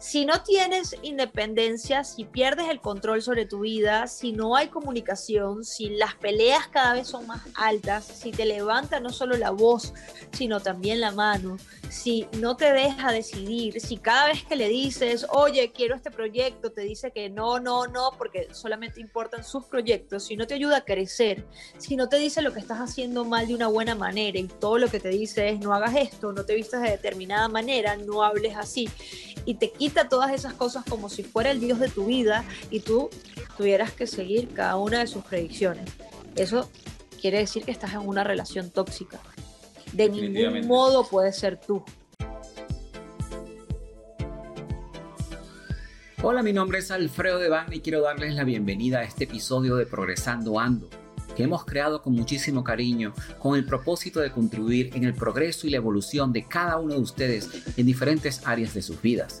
si no tienes independencia, si pierdes el control sobre tu vida, si no hay comunicación, si las peleas cada vez son más altas, si te levanta no solo la voz, sino también la mano, si no te deja decidir, si cada vez que le dices, oye, quiero este proyecto, te dice que no, no, no, porque solamente importan sus proyectos, si no te ayuda a crecer, si no te dice lo que estás haciendo mal de una buena manera y todo lo que te dice es no hagas esto, no te vistas de determinada manera, no hables así, y te quita todas esas cosas como si fuera el Dios de tu vida y tú tuvieras que seguir cada una de sus predicciones. Eso quiere decir que estás en una relación tóxica. De ningún modo puedes ser tú. Hola, mi nombre es Alfredo Devane y quiero darles la bienvenida a este episodio de Progresando Ando, que hemos creado con muchísimo cariño, con el propósito de contribuir en el progreso y la evolución de cada uno de ustedes en diferentes áreas de sus vidas.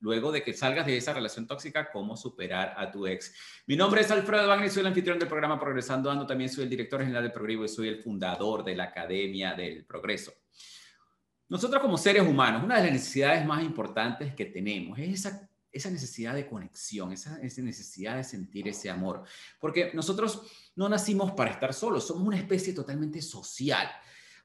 luego de que salgas de esa relación tóxica, cómo superar a tu ex. Mi nombre es Alfredo Wagner soy el anfitrión del programa Progresando Ando. También soy el director general del Progreso y soy el fundador de la Academia del Progreso. Nosotros como seres humanos, una de las necesidades más importantes que tenemos es esa, necesidad de conexión, esa necesidad de sentir ese amor. Porque nosotros no nacimos para estar solos, somos una especie totalmente social.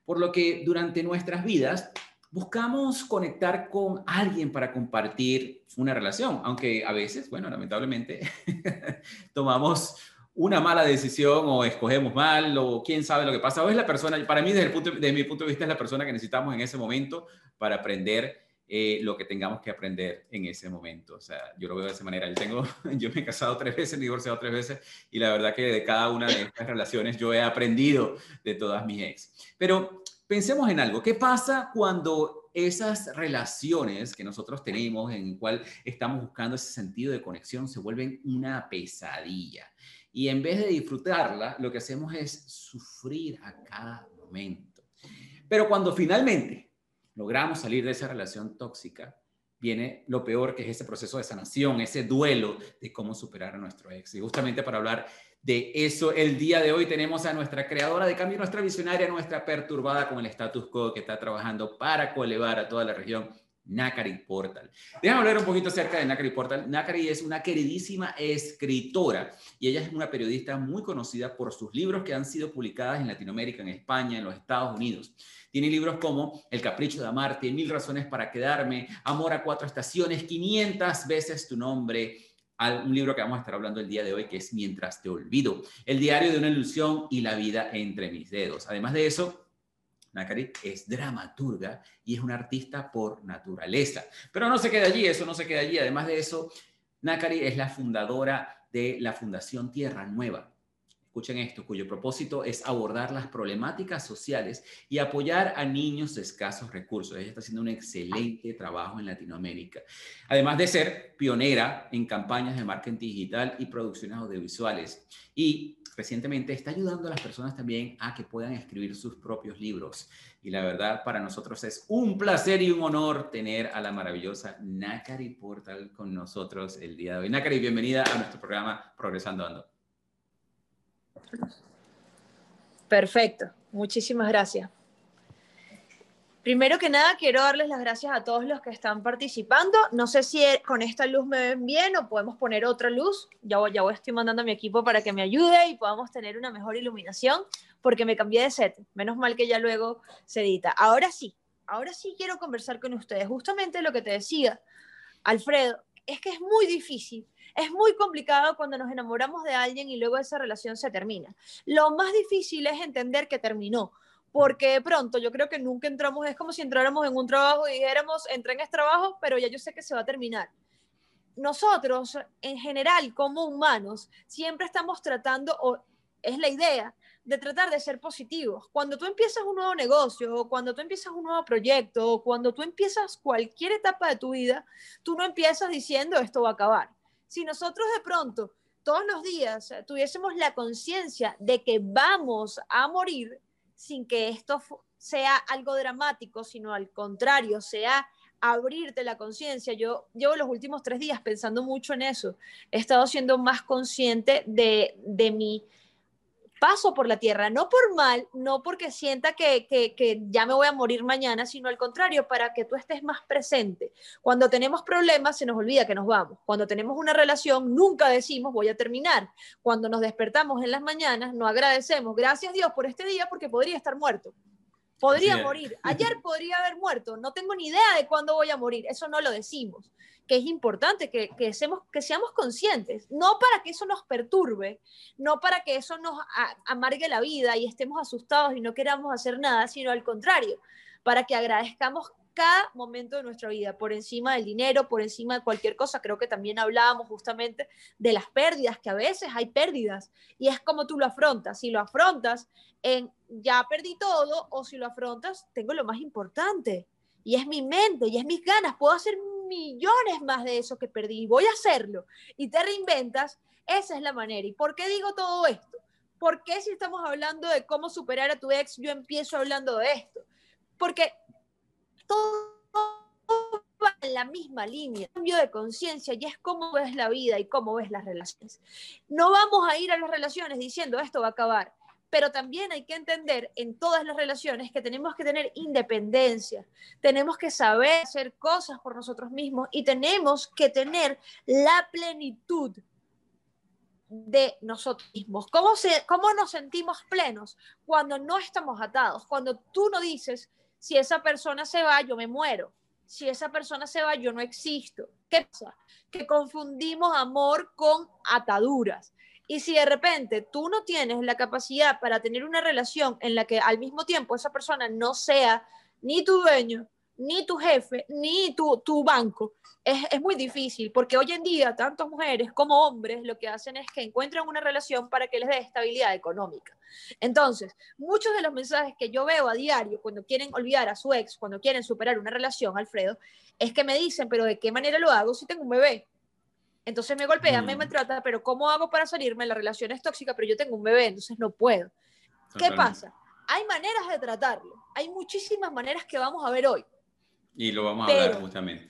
Por lo que durante nuestras vidas buscamos conectar con alguien para compartir una relación, aunque a veces, bueno, lamentablemente, tomamos una mala decisión o escogemos mal o quién sabe lo que pasa. O es la persona, para mí desde, el punto, desde mi punto de vista es la persona que necesitamos en ese momento para aprender eh, lo que tengamos que aprender en ese momento. O sea, yo lo veo de esa manera. Yo, tengo, yo me he casado tres veces, me he divorciado tres veces y la verdad que de cada una de estas relaciones yo he aprendido de todas mis ex. Pero pensemos en algo. ¿Qué pasa cuando esas relaciones que nosotros tenemos, en cual estamos buscando ese sentido de conexión, se vuelven una pesadilla? Y en vez de disfrutarla, lo que hacemos es sufrir a cada momento. Pero cuando finalmente logramos salir de esa relación tóxica, viene lo peor, que es ese proceso de sanación, ese duelo de cómo superar a nuestro ex. Y justamente para hablar de eso. El día de hoy tenemos a nuestra creadora de cambio, nuestra visionaria, nuestra perturbada con el status quo que está trabajando para coelevar a toda la región. Nakari Portal. Déjame hablar un poquito acerca de Nakari Portal. Nakari es una queridísima escritora y ella es una periodista muy conocida por sus libros que han sido publicados en Latinoamérica, en España, en los Estados Unidos. Tiene libros como El capricho de amarte, Mil razones para quedarme, Amor a cuatro estaciones, 500 veces tu nombre, un libro que vamos a estar hablando el día de hoy, que es Mientras te olvido, el diario de una ilusión y la vida entre mis dedos. Además de eso, Nakari es dramaturga y es una artista por naturaleza. Pero no se queda allí, eso no se queda allí. Además de eso, Nakari es la fundadora de la Fundación Tierra Nueva, escuchen esto, cuyo propósito es abordar las problemáticas sociales y apoyar a niños de escasos recursos. Ella está haciendo un excelente trabajo en Latinoamérica. Además de ser pionera en campañas de marketing digital y producciones audiovisuales. Y recientemente está ayudando a las personas también a que puedan escribir sus propios libros. Y la verdad, para nosotros es un placer y un honor tener a la maravillosa Nakari Portal con nosotros el día de hoy. Nakari, bienvenida a nuestro programa Progresando Ando. Perfecto, muchísimas gracias. Primero que nada, quiero darles las gracias a todos los que están participando. No sé si con esta luz me ven bien o podemos poner otra luz. Ya voy, ya voy, estoy mandando a mi equipo para que me ayude y podamos tener una mejor iluminación, porque me cambié de set. Menos mal que ya luego se edita. Ahora sí, ahora sí quiero conversar con ustedes. Justamente lo que te decía, Alfredo, es que es muy difícil es muy complicado cuando nos enamoramos de alguien y luego esa relación se termina. Lo más difícil es entender que terminó, porque de pronto yo creo que nunca entramos, es como si entráramos en un trabajo y dijéramos, entré en este trabajo, pero ya yo sé que se va a terminar. Nosotros, en general, como humanos, siempre estamos tratando, o es la idea, de tratar de ser positivos. Cuando tú empiezas un nuevo negocio, o cuando tú empiezas un nuevo proyecto, o cuando tú empiezas cualquier etapa de tu vida, tú no empiezas diciendo esto va a acabar si nosotros de pronto todos los días tuviésemos la conciencia de que vamos a morir sin que esto sea algo dramático, sino al contrario, sea abrirte la conciencia. Yo llevo los últimos tres días pensando mucho en eso. He estado siendo más consciente de, de mi paso por la tierra, no por mal, no porque sienta que, que, ya me voy a morir mañana, sino al contrario, para que tú estés más presente. Cuando tenemos problemas, se nos olvida que nos vamos. Cuando tenemos una relación, nunca decimos voy a terminar. Cuando nos despertamos en las mañanas, no agradecemos, gracias Dios por este día, porque podría estar muerto. Podría morir. Ayer podría haber muerto. No tengo ni idea de cuándo voy a morir. Eso no lo decimos. Que es importante que, que, seamos, que seamos conscientes. No para que eso nos perturbe, no para que eso nos amargue la vida y estemos asustados y no queramos hacer nada, sino al contrario, para que agradezcamos cada momento de nuestra vida, por encima del dinero, por encima de cualquier cosa. Creo que también hablábamos justamente de las pérdidas, que a veces hay pérdidas y es como tú lo afrontas. Si lo afrontas en ya perdí todo o si lo afrontas, tengo lo más importante y es mi mente y es mis ganas. Puedo hacer millones más de eso que perdí y voy a hacerlo y te reinventas. Esa es la manera. ¿Y por qué digo todo esto? ¿Por qué si estamos hablando de cómo superar a tu ex, yo empiezo hablando de esto? Porque todo va en la misma línea, cambio de conciencia y es cómo ves la vida y cómo ves las relaciones. No vamos a ir a las relaciones diciendo esto va a acabar, pero también hay que entender en todas las relaciones que tenemos que tener independencia, tenemos que saber hacer cosas por nosotros mismos y tenemos que tener la plenitud de nosotros mismos. ¿Cómo, se, ¿Cómo nos sentimos plenos? Cuando no estamos atados, cuando tú no dices, si esa persona se va, yo me muero. Si esa persona se va, yo no existo. ¿Qué pasa? Que confundimos amor con ataduras. Y si de repente tú no tienes la capacidad para tener una relación en la que al mismo tiempo esa persona no sea ni tu dueño, ni tu jefe, ni tu, tu banco, es, es, muy difícil, porque hoy en día, tanto mujeres como hombres lo que hacen es que encuentran una relación para que les dé estabilidad económica. Entonces, muchos de los mensajes que yo veo a diario cuando quieren olvidar a su ex, cuando quieren superar una relación, Alfredo, es que me dicen, pero ¿de qué manera lo hago si tengo un bebé? Entonces me golpea, me mm. maltrata, pero ¿cómo hago para salirme? La relación es tóxica, pero yo tengo un bebé, entonces no puedo. ¿Qué pasa? Hay maneras de tratarlo, hay muchísimas maneras que vamos a ver hoy. Y lo vamos a ver justamente.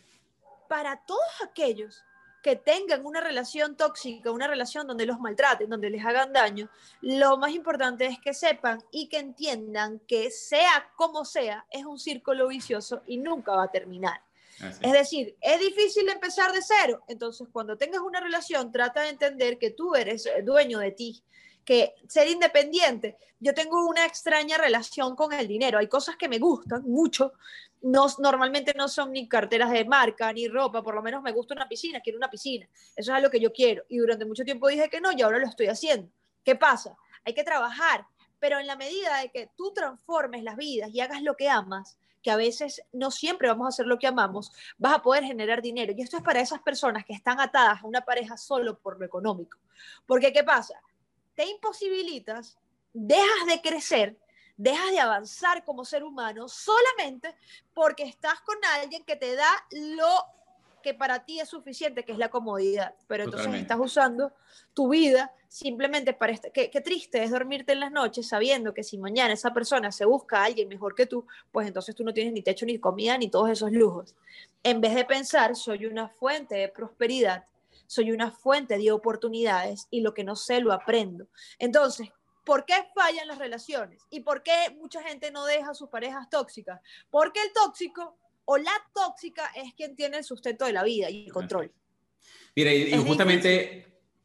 Para todos aquellos que tengan una relación tóxica, una relación donde los maltraten, donde les hagan daño, lo más importante es que sepan y que entiendan que sea como sea, es un círculo vicioso y nunca va a terminar. Es decir, es difícil empezar de cero. Entonces, cuando tengas una relación, trata de entender que tú eres dueño de ti, que ser independiente. Yo tengo una extraña relación con el dinero. Hay cosas que me gustan mucho. No, normalmente no son ni carteras de marca, ni ropa. Por lo menos me gusta una piscina, quiero una piscina. Eso es lo que yo quiero. Y durante mucho tiempo dije que no y ahora lo estoy haciendo. ¿Qué pasa? Hay que trabajar. Pero en la medida de que tú transformes las vidas y hagas lo que amas, que a veces no siempre vamos a hacer lo que amamos, vas a poder generar dinero. Y esto es para esas personas que están atadas a una pareja solo por lo económico. Porque, ¿qué pasa? te imposibilitas, dejas de crecer, dejas de avanzar como ser humano solamente porque estás con alguien que te da lo que para ti es suficiente, que es la comodidad. Pero entonces estás usando tu vida simplemente para... Este, qué, qué, triste es dormirte en las noches sabiendo que si mañana esa persona se busca a alguien mejor que tú, pues entonces tú no tienes ni techo, ni comida, ni todos esos lujos. En vez de pensar, soy una fuente de prosperidad, soy una fuente de oportunidades y lo que no sé lo aprendo. Entonces, ¿por qué fallan las relaciones? ¿Y por qué mucha gente no deja a sus parejas tóxicas? Porque el tóxico o la tóxica es quien tiene el sustento de la vida y el control. Mira, y, justamente...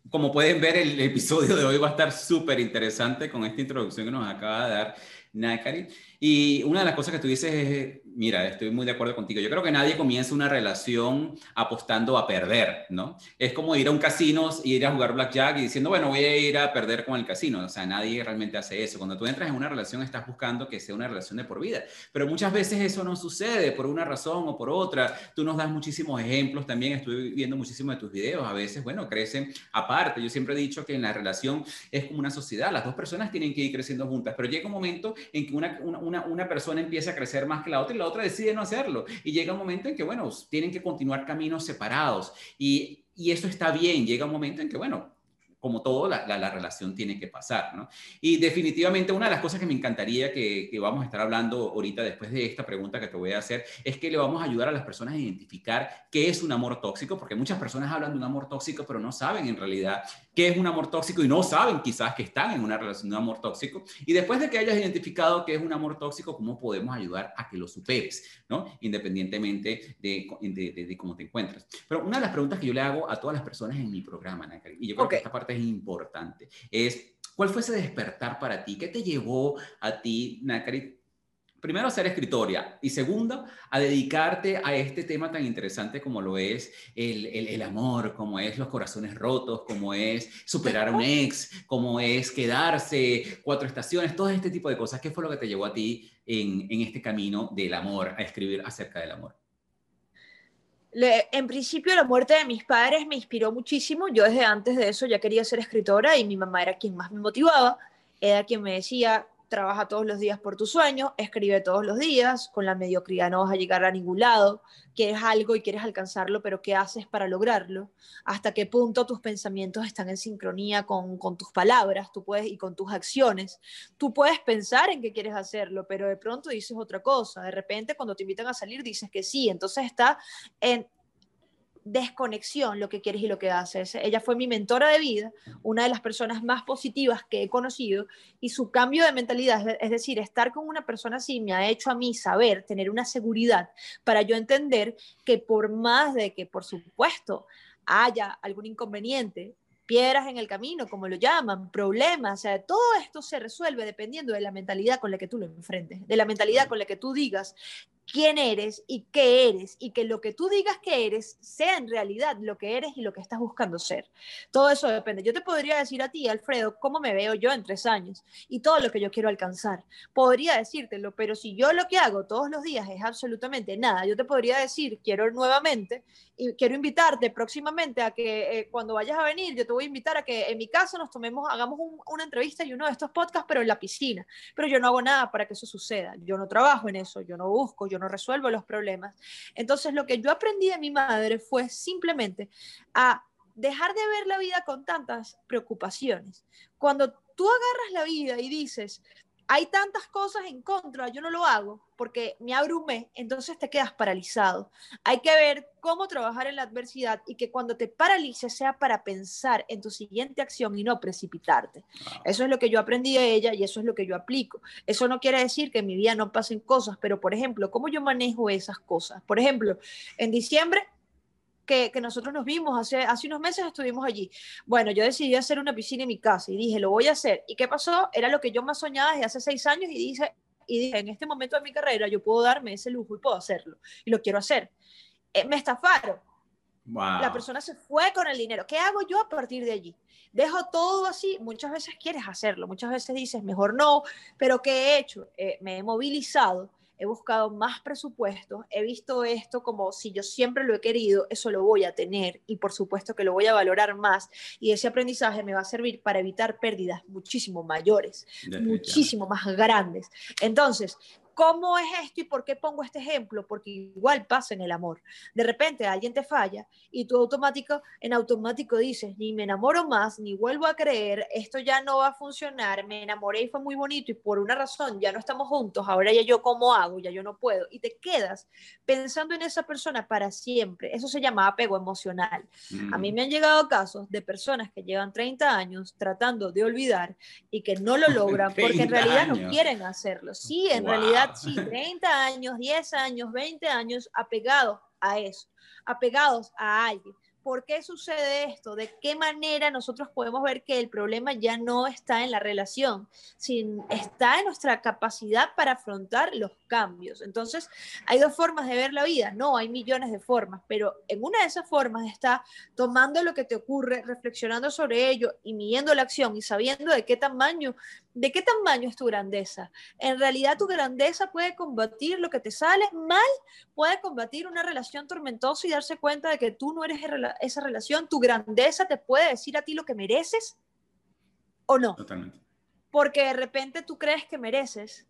Como pueden ver, el episodio de hoy va a estar súper interesante con esta introducción que nos acaba de dar Nakari. Y una de las cosas que tú dices es, mira, estoy muy de acuerdo contigo. Yo creo que nadie comienza una relación apostando a perder, ¿no? Es como ir a un casino y ir a jugar blackjack y diciendo, bueno, voy a ir a perder con el casino. O sea, nadie realmente hace eso. Cuando tú entras en una relación estás buscando que sea una relación de por vida. Pero muchas veces eso no sucede por una razón o por otra. Tú nos das muchísimos ejemplos también. Estuve viendo muchísimos de tus videos. A veces, bueno, crecen aparte. Yo siempre he dicho que en la relación es como una sociedad. Las dos personas tienen que ir creciendo juntas. Pero llega un momento en que una, una una, persona empieza a crecer más que la otra y la otra decide no hacerlo. Y llega un momento en que, bueno, tienen que continuar caminos separados. Y, y eso está bien. Llega un momento en que, bueno, como todo, la, la, relación tiene que pasar, ¿no? Y definitivamente una de las cosas que me encantaría que, que, vamos a estar hablando ahorita después de esta pregunta que te voy a hacer es que le vamos a ayudar a las personas a identificar qué es un amor tóxico, porque muchas personas hablan de un amor tóxico, pero no saben en realidad qué es un amor tóxico y no saben quizás que están en una relación de un amor tóxico. Y después de que hayas identificado qué es un amor tóxico, ¿cómo podemos ayudar a que lo superes, ¿no? Independientemente de, de, de, cómo te encuentras. Pero una de las preguntas que yo le hago a todas las personas en mi programa, y yo creo que esta parte es importante, es cuál fue ese despertar para ti, qué te llevó a ti, Nakari, primero a ser escritoria y segundo a dedicarte a este tema tan interesante como lo es el, el, amor, como es los corazones rotos, como es superar a un ex, como es quedarse, cuatro estaciones, todo este tipo de cosas. ¿Qué fue lo que te llevó a ti en, en este camino del amor, a escribir acerca del amor? en principio la muerte de mis padres me inspiró muchísimo. Yo desde antes de eso ya quería ser escritora y mi mamá era quien más me motivaba. Era quien me decía, trabaja todos los días por tu sueño, escribe todos los días, con la mediocridad no vas a llegar a ningún lado, quieres algo y quieres alcanzarlo, pero ¿qué haces para lograrlo? ¿Hasta qué punto tus pensamientos están en sincronía con, con tus palabras tú puedes, y con tus acciones? Tú puedes pensar en que quieres hacerlo, pero de pronto dices otra cosa, de repente cuando te invitan a salir dices que sí, entonces está en desconexión lo que quieres y lo que haces. Ella fue mi mentora de vida, una de las personas más positivas que he conocido y su cambio de mentalidad, es decir, estar con una persona así me ha hecho a mí saber, tener una seguridad para yo entender que por más de que, por supuesto, haya algún inconveniente, piedras en el camino, como lo llaman, problemas, o sea, todo esto se resuelve dependiendo de la mentalidad con la que tú lo enfrentes, de la mentalidad con la que tú digas, quién eres y qué eres y que lo que tú digas que eres sea en realidad lo que eres y lo que estás buscando ser. Todo eso depende. Yo te podría decir a ti, Alfredo, cómo me veo yo en tres años y todo lo que yo quiero alcanzar. Podría decírtelo, pero si yo lo que hago todos los días es absolutamente nada, yo te podría decir, quiero nuevamente y quiero invitarte próximamente a que eh, cuando vayas a venir, yo te voy a invitar a que en mi casa nos tomemos, hagamos una entrevista y uno de estos podcasts, pero en la piscina. Pero yo no hago nada para que eso suceda. Yo no trabajo en eso, yo no busco, yo no resuelvo los problemas. Entonces, lo que yo aprendí de mi madre fue simplemente a dejar de ver la vida con tantas preocupaciones. Cuando tú agarras la vida y dices, hay tantas cosas en contra, yo no lo hago porque me abrumé, entonces te quedas paralizado. Hay que ver cómo trabajar en la adversidad y que cuando te paralices sea para pensar en tu siguiente acción y no precipitarte. Eso es lo que yo aprendí de ella y eso es lo que yo aplico. Eso no quiere decir que en mi vida no pasen cosas, pero por ejemplo, ¿cómo yo manejo esas cosas? Por ejemplo, en diciembre que, nosotros nos vimos hace, hace unos meses, estuvimos allí. Bueno, yo decidí hacer una piscina en mi casa y dije, lo voy a hacer. ¿Y qué pasó? Era lo que yo más soñaba desde hace seis años y dije, y dije, en este momento de mi carrera yo puedo darme ese lujo y puedo hacerlo. Y lo quiero hacer. Eh, me estafaron. La persona se fue con el dinero. ¿Qué hago yo a partir de allí? Dejo todo así. Muchas veces quieres hacerlo, muchas veces dices, mejor no, pero ¿qué he hecho? Eh, me he movilizado he buscado más presupuesto, he visto esto como si yo siempre lo he querido, eso lo voy a tener y por supuesto que lo voy a valorar más y ese aprendizaje me va a servir para evitar pérdidas muchísimo mayores, muchísimo más grandes. Entonces, ¿Cómo es esto y por qué pongo este ejemplo? Porque igual pasa en el amor. De repente alguien te falla y tú automático, en automático dices, ni me enamoro más, ni vuelvo a creer, esto ya no va a funcionar, me enamoré y fue muy bonito y por una razón ya no estamos juntos, ahora ya yo cómo hago, ya yo no puedo. Y te quedas pensando en esa persona para siempre. Eso se llama apego emocional. A mí mm. me han llegado casos de personas que llevan 30 años tratando de olvidar y que no lo logran porque en realidad no quieren hacerlo. Sí, en realidad sí, 30 años, 10 años, 20 años apegados a eso, apegados a alguien. ¿Por qué sucede esto? ¿De qué manera nosotros podemos ver que el problema ya no está en la relación, sino está en nuestra capacidad para afrontar los cambios? Entonces, hay dos formas de ver la vida, no, hay millones de formas, pero en una de esas formas está tomando lo que te ocurre, reflexionando sobre ello y midiendo la acción y sabiendo de qué tamaño ¿De qué tamaño es tu grandeza? En realidad tu grandeza puede combatir lo que te sale mal, puede combatir una relación tormentosa y darse cuenta de que tú no eres esa relación. Tu grandeza te puede decir a ti lo que mereces o no. Totalmente. Porque de repente tú crees que mereces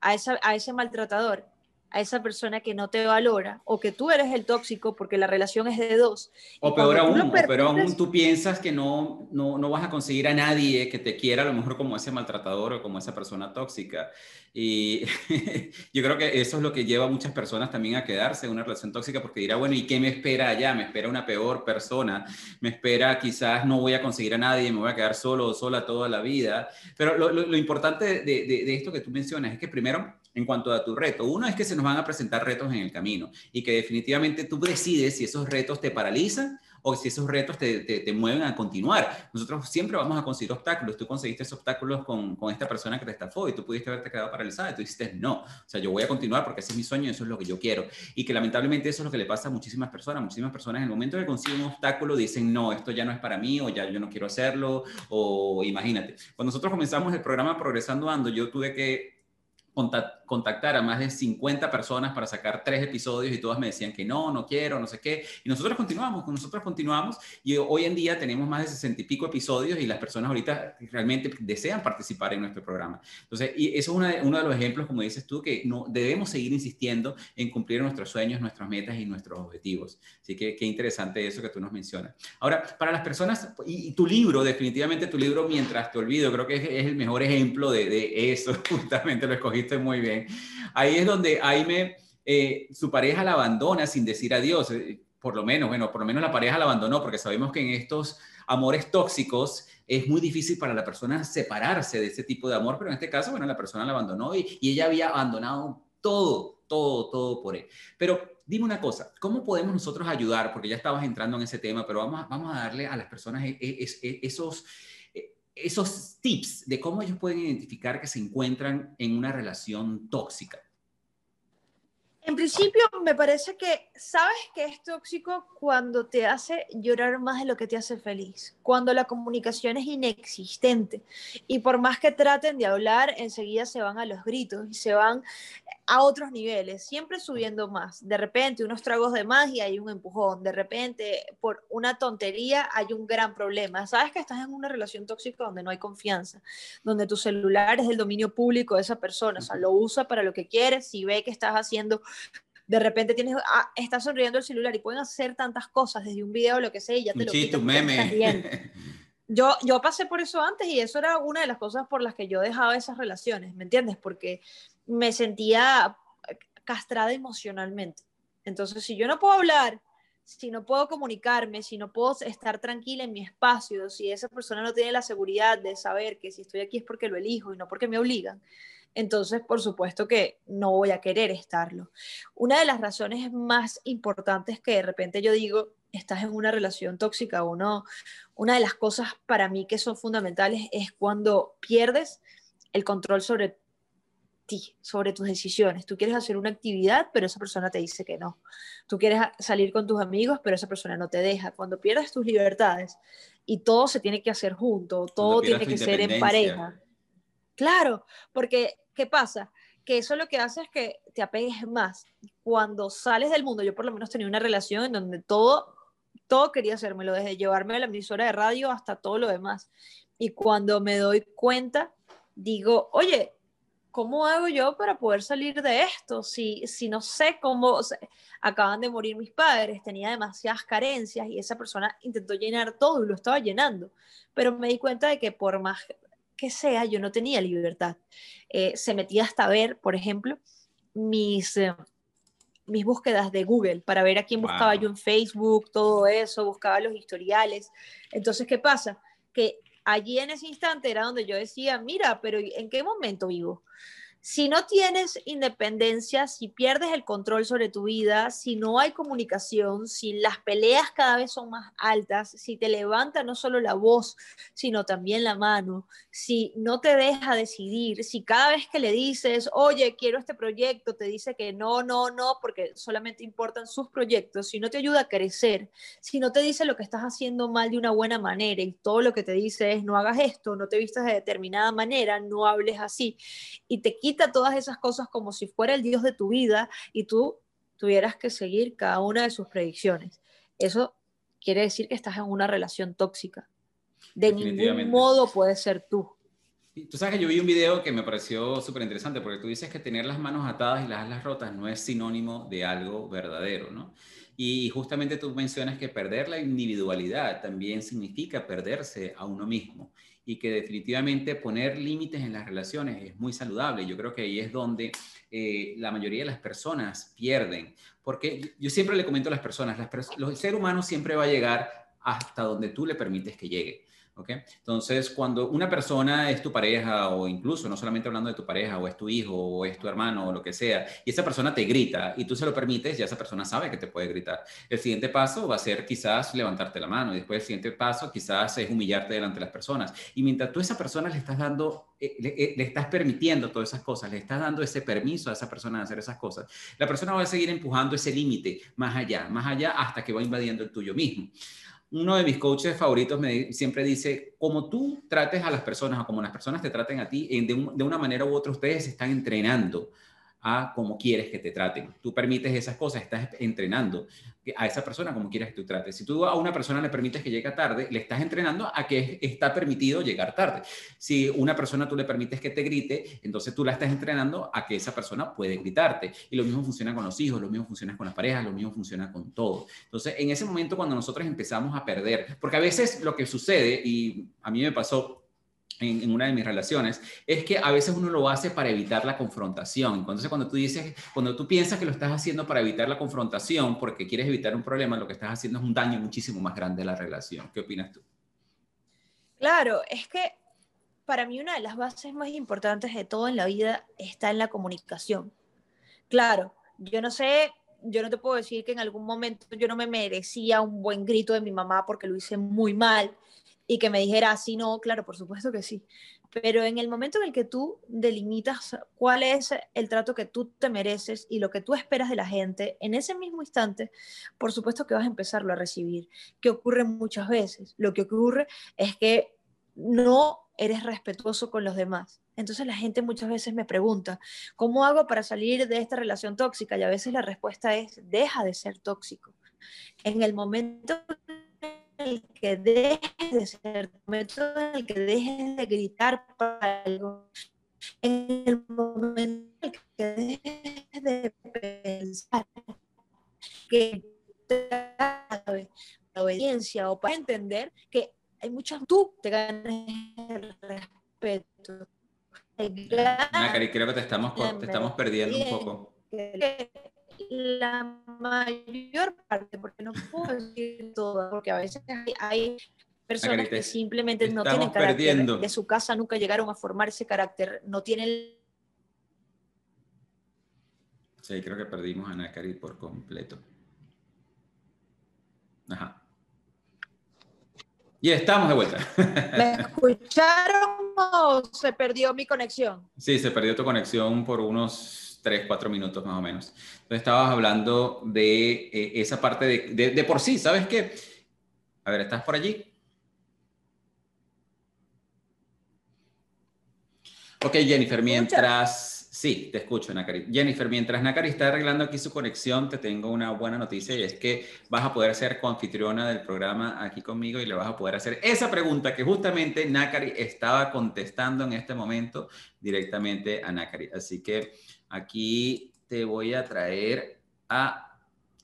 a, esa, a ese maltratador a esa persona que no te valora o que tú eres el tóxico porque la relación es de dos. O peor aún, pero aún tú piensas que no, no, no, vas a conseguir a nadie que te quiera a lo mejor como ese maltratador o como esa persona tóxica. Y yo creo que eso es lo que lleva a muchas personas también a quedarse en una relación tóxica porque dirá, bueno, ¿y qué me espera allá? Me espera una peor persona, me espera quizás no voy a conseguir a nadie, me voy a quedar solo o sola toda la vida. Pero lo, lo, importante de, de, de esto que tú mencionas es que primero en cuanto a tu reto. Uno es que se nos van a presentar retos en el camino y que definitivamente tú decides si esos retos te paralizan o si esos retos te, te, mueven a continuar. Nosotros siempre vamos a conseguir obstáculos. Tú conseguiste esos obstáculos con, con, esta persona que te estafó y tú pudiste haberte quedado paralizada y tú dijiste no. O sea, yo voy a continuar porque ese es mi sueño y eso es lo que yo quiero. Y que lamentablemente eso es lo que le pasa a muchísimas personas. Muchísimas personas en el momento que consiguen un obstáculo dicen no, esto ya no es para mí o ya yo no quiero hacerlo o imagínate. Cuando nosotros comenzamos el programa Progresando Ando, yo tuve que contactar a más de 50 personas para sacar tres episodios y todas me decían que no, no quiero, no sé qué. Y nosotros continuamos, nosotros continuamos y hoy en día tenemos más de 60 y pico episodios y las personas ahorita realmente desean participar en nuestro programa. Entonces, y eso es uno de los ejemplos, como dices tú, que no, debemos seguir insistiendo en cumplir nuestros sueños, nuestras metas y nuestros objetivos. Así que qué interesante eso que tú nos mencionas. Ahora, para las personas, y, tu libro, definitivamente tu libro, Mientras te olvido, creo que es, es el mejor ejemplo de, de eso, justamente lo escogiste muy bien. Ahí es donde Aime, eh, su pareja la abandona sin decir adiós. Eh, por lo menos, bueno, por lo menos la pareja la abandonó, porque sabemos que en estos amores tóxicos es muy difícil para la persona separarse de ese tipo de amor, pero en este caso, bueno, la persona la abandonó y, y ella había abandonado todo, todo, todo por él. Pero dime una cosa, ¿cómo podemos nosotros ayudar? Porque ya estabas entrando en ese tema, pero vamos, vamos a darle a las personas e, e, esos esos tips de cómo ellos pueden identificar que se encuentran en una relación tóxica. En principio, me parece que sabes que es tóxico cuando te hace llorar más de lo que te hace feliz, cuando la comunicación es inexistente y por más que traten de hablar, enseguida se van a los gritos y se van a otros niveles, siempre subiendo más. De repente, unos tragos de más y hay un empujón. De repente, por una tontería, hay un gran problema. Sabes que estás en una relación tóxica donde no hay confianza, donde tu celular es del dominio público de esa persona, o sea, lo usa para lo que quieres, si ve que estás haciendo de repente tienes, ah, estás sonriendo el celular y pueden hacer tantas cosas desde un video o lo que sea y ya te lo quito, meme. Yo, yo pasé por eso antes y eso era una de las cosas por las que yo dejaba esas relaciones, ¿me entiendes? Porque me sentía castrada emocionalmente. Entonces, si yo no puedo hablar, si no puedo comunicarme, si no puedo estar tranquila en mi espacio, si esa persona no tiene la seguridad de saber que si estoy aquí es porque lo elijo y no porque me obligan, entonces por supuesto que no voy a querer estarlo. Una de las razones más importantes que de repente yo digo, estás en una relación tóxica o no, una de las cosas para mí que son fundamentales es cuando pierdes el control sobre ti, sobre tus decisiones. Tú quieres hacer una actividad, pero esa persona te dice que no. Tú quieres salir con tus amigos, pero esa persona no te deja. Cuando pierdes tus libertades y todo se tiene que hacer junto, todo tiene que ser en pareja. Claro, porque ¿qué pasa? Que eso lo que hace es que te apegues más. Cuando sales del mundo, yo por lo menos tenía una relación en donde todo todo quería hacérmelo, desde llevarme a la emisora de radio hasta todo lo demás. Y cuando me doy cuenta, digo, oye, ¿cómo hago yo para poder salir de esto? Si, si no sé cómo, acaban de morir mis padres, tenía demasiadas carencias y esa persona intentó llenar todo y lo estaba llenando, pero me di cuenta de que por más que sea, yo no tenía libertad. Eh, se metía hasta ver, por ejemplo, mis... Eh, mis búsquedas de Google para ver a quién buscaba yo en Facebook, todo eso, buscaba los historiales. Entonces, ¿qué pasa? Que allí en ese instante era donde yo decía, mira, pero ¿en qué momento vivo? Si no tienes independencia, si pierdes el control sobre tu vida, si no hay comunicación, si las peleas cada vez son más altas, si te levanta no solo la voz, sino también la mano, si no te deja decidir, si cada vez que le dices, oye, quiero este proyecto, te dice que no, no, no, porque solamente importan sus proyectos, si no te ayuda a crecer, si no te dice lo que estás haciendo mal de una buena manera y todo lo que te dice es no hagas esto, no te vistas de determinada manera, no hables así, y te quita todas esas cosas como si fuera el Dios de tu vida y tú tuvieras que seguir cada una de sus predicciones. Eso quiere decir que estás en una relación tóxica. De ningún modo puedes ser tú. tú sabes que yo vi un video que me pareció súper interesante porque tú dices que tener las manos atadas y las alas rotas no es sinónimo de algo verdadero, ¿no? Y justamente tú mencionas que perder la individualidad también significa perderse a uno mismo y que definitivamente poner límites en las relaciones es muy saludable. Yo creo que ahí es donde eh, la mayoría de las personas pierden, porque yo siempre le comento a las personas, las, el ser humano siempre va a llegar hasta donde tú le permites que llegue. Entonces, cuando una persona es tu pareja o incluso no solamente hablando de tu pareja o es tu hijo o es tu hermano o lo que sea, y esa persona te grita y tú se lo permites, ya esa persona sabe que te puede gritar. El siguiente paso va a ser quizás levantarte la mano y después el siguiente paso quizás es humillarte delante de las personas. Y mientras tú a esa persona le estás dando, eh, eh, le, estás permitiendo todas esas cosas, le estás dando ese permiso a esa persona de hacer esas cosas, la persona va a seguir empujando ese límite más allá, más allá hasta que va invadiendo el tuyo mismo uno de mis coaches favoritos me siempre dice, como tú trates a las personas o como las personas te traten a ti, de, de una manera u otra ustedes se están entrenando a cómo quieres que te traten. Tú permites esas cosas, estás entrenando a esa persona como quieres que tú trates. Si tú a una persona le permites que llegue tarde, le estás entrenando a que está permitido llegar tarde. Si una persona tú le permites que te grite, entonces tú la estás entrenando a que esa persona puede gritarte. Y lo mismo funciona con los hijos, lo mismo funciona con las parejas, lo mismo funciona con todo. Entonces, en ese momento cuando nosotros empezamos a perder, porque a veces lo que sucede, y a mí me pasó, en, una de mis relaciones, es que a veces uno lo hace para evitar la confrontación. Entonces, cuando tú dices, cuando tú piensas que lo estás haciendo para evitar la confrontación, porque quieres evitar un problema, lo que estás haciendo es un daño muchísimo más grande a la relación. ¿Qué opinas tú? Claro, es que para mí una de las bases más importantes de todo en la vida está en la comunicación. Claro, yo no sé, yo no te puedo decir que en algún momento yo no me merecía un buen grito de mi mamá porque lo hice muy mal y que me dijera así, no, claro, por supuesto que sí. Pero en el momento en el que tú delimitas cuál es el trato que tú te mereces y lo que tú esperas de la gente, en ese mismo instante, por supuesto que vas a empezarlo a recibir, que ocurre muchas veces. Lo que ocurre es que no eres respetuoso con los demás. Entonces la gente muchas veces me pregunta, ¿cómo hago para salir de esta relación tóxica? Y a veces la respuesta es, deja de ser tóxico. En el momento el que dejes de ser, momento en el que dejes de gritar para algo, en el momento en el que dejes de pensar que la obediencia o para entender que hay muchas tú te ganas el respeto. Cari, creo que te estamos, te estamos perdiendo un poco la mayor parte, no puedo decir todo, porque a veces hay, personas que simplemente no tienen carácter de su casa, nunca llegaron a formar ese carácter, no tienen... Sí, creo que perdimos a Nakari por completo. Ajá. Y estamos de vuelta. ¿Me escucharon o se perdió mi conexión? Sí, se perdió tu conexión por unos tres, cuatro minutos más o menos. Entonces estabas hablando de eh, esa parte de, de, por sí, ¿sabes qué? A ver, ¿estás por allí? Ok, Jennifer, mientras... Sí, te escucho, Nakari. Jennifer, mientras Nakari está arreglando aquí su conexión, te tengo una buena noticia y es que vas a poder ser coanfitriona del programa aquí conmigo y le vas a poder hacer esa pregunta que justamente Nakari estaba contestando en este momento directamente a Nakari. Así que Aquí te voy a traer a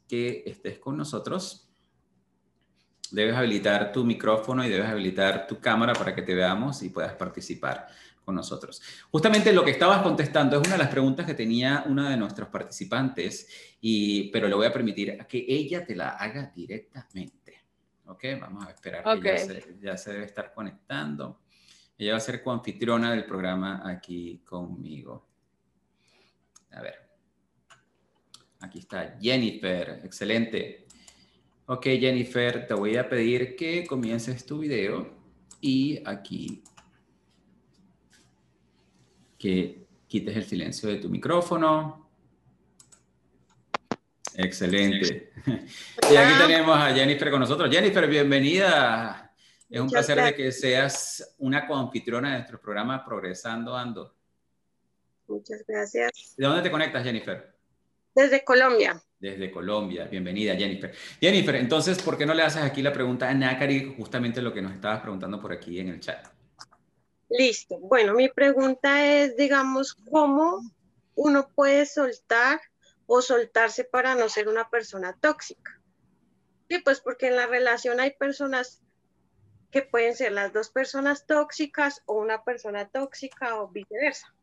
que estés con nosotros. Debes habilitar tu micrófono y debes habilitar tu cámara para que te veamos y puedas participar con nosotros. Justamente lo que estabas contestando es una de las preguntas que tenía una de nuestros participantes, y, pero le voy a permitir a que ella te la haga directamente. ¿Ok? Vamos a esperar que ya se, ya se, debe estar conectando. Ella va a ser coanfitriona del programa aquí conmigo. A ver. Aquí está Jennifer. Excelente. Ok, Jennifer, te voy a pedir que comiences tu video y aquí que quites el silencio de tu micrófono. Excelente. Y aquí tenemos a Jennifer con nosotros. Jennifer, bienvenida. Es un placer de que seas una confitriona de nuestro programa Progresando Ando. Muchas gracias. ¿De dónde te conectas, Jennifer? Desde Colombia. Desde Colombia. Bienvenida, Jennifer. Jennifer, entonces, ¿por qué no le haces aquí la pregunta a Nakari justamente lo que nos estabas preguntando por aquí en el chat? Listo. Bueno, mi pregunta es, digamos, ¿cómo uno puede soltar o soltarse para no ser una persona tóxica? Sí, pues porque en la relación hay personas que pueden ser las dos personas tóxicas o una persona tóxica o viceversa.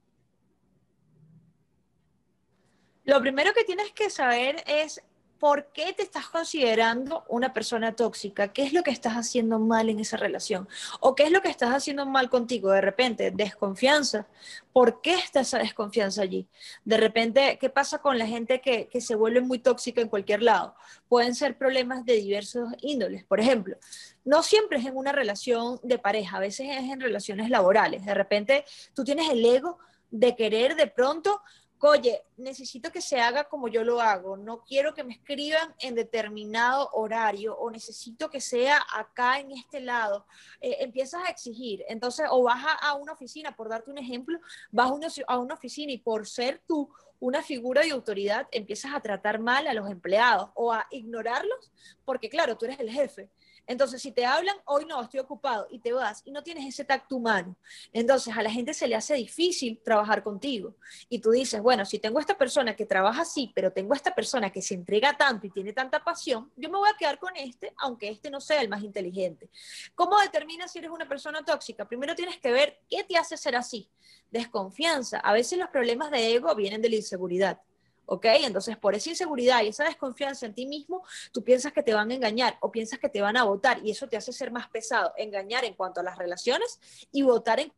Lo primero que tienes que saber es por qué te estás considerando una persona tóxica, qué es lo que estás haciendo mal en esa relación o qué es lo que estás haciendo mal contigo. De repente, desconfianza. ¿Por qué está esa desconfianza allí? De repente, ¿qué pasa con la gente que, que se vuelve muy tóxica en cualquier lado? Pueden ser problemas de diversos índoles. Por ejemplo, no siempre es en una relación de pareja, a veces es en relaciones laborales. De repente, tú tienes el ego de querer de pronto oye, necesito que se haga como yo lo hago, no quiero que me escriban en determinado horario o necesito que sea acá en este lado, eh, empiezas a exigir. Entonces, o vas a, una oficina, por darte un ejemplo, vas a a una oficina y por ser tú una figura de autoridad, empiezas a tratar mal a los empleados o a ignorarlos, porque claro, tú eres el jefe. Entonces, si te hablan, hoy no, estoy ocupado, y te vas, y no tienes ese tacto humano, entonces a la gente se le hace difícil trabajar contigo. Y tú dices, bueno, si tengo esta persona que trabaja así, pero tengo esta persona que se entrega tanto y tiene tanta pasión, yo me voy a quedar con este, aunque este no sea el más inteligente. ¿Cómo determinas si eres una persona tóxica? Primero tienes que ver qué te hace ser así. Desconfianza. A veces los problemas de ego vienen de la inseguridad. ¿Ok? Entonces, por esa inseguridad y esa desconfianza en ti mismo, tú piensas que te van a engañar o piensas que te van a votar y eso te hace ser más pesado, engañar en cuanto a las relaciones y votar en,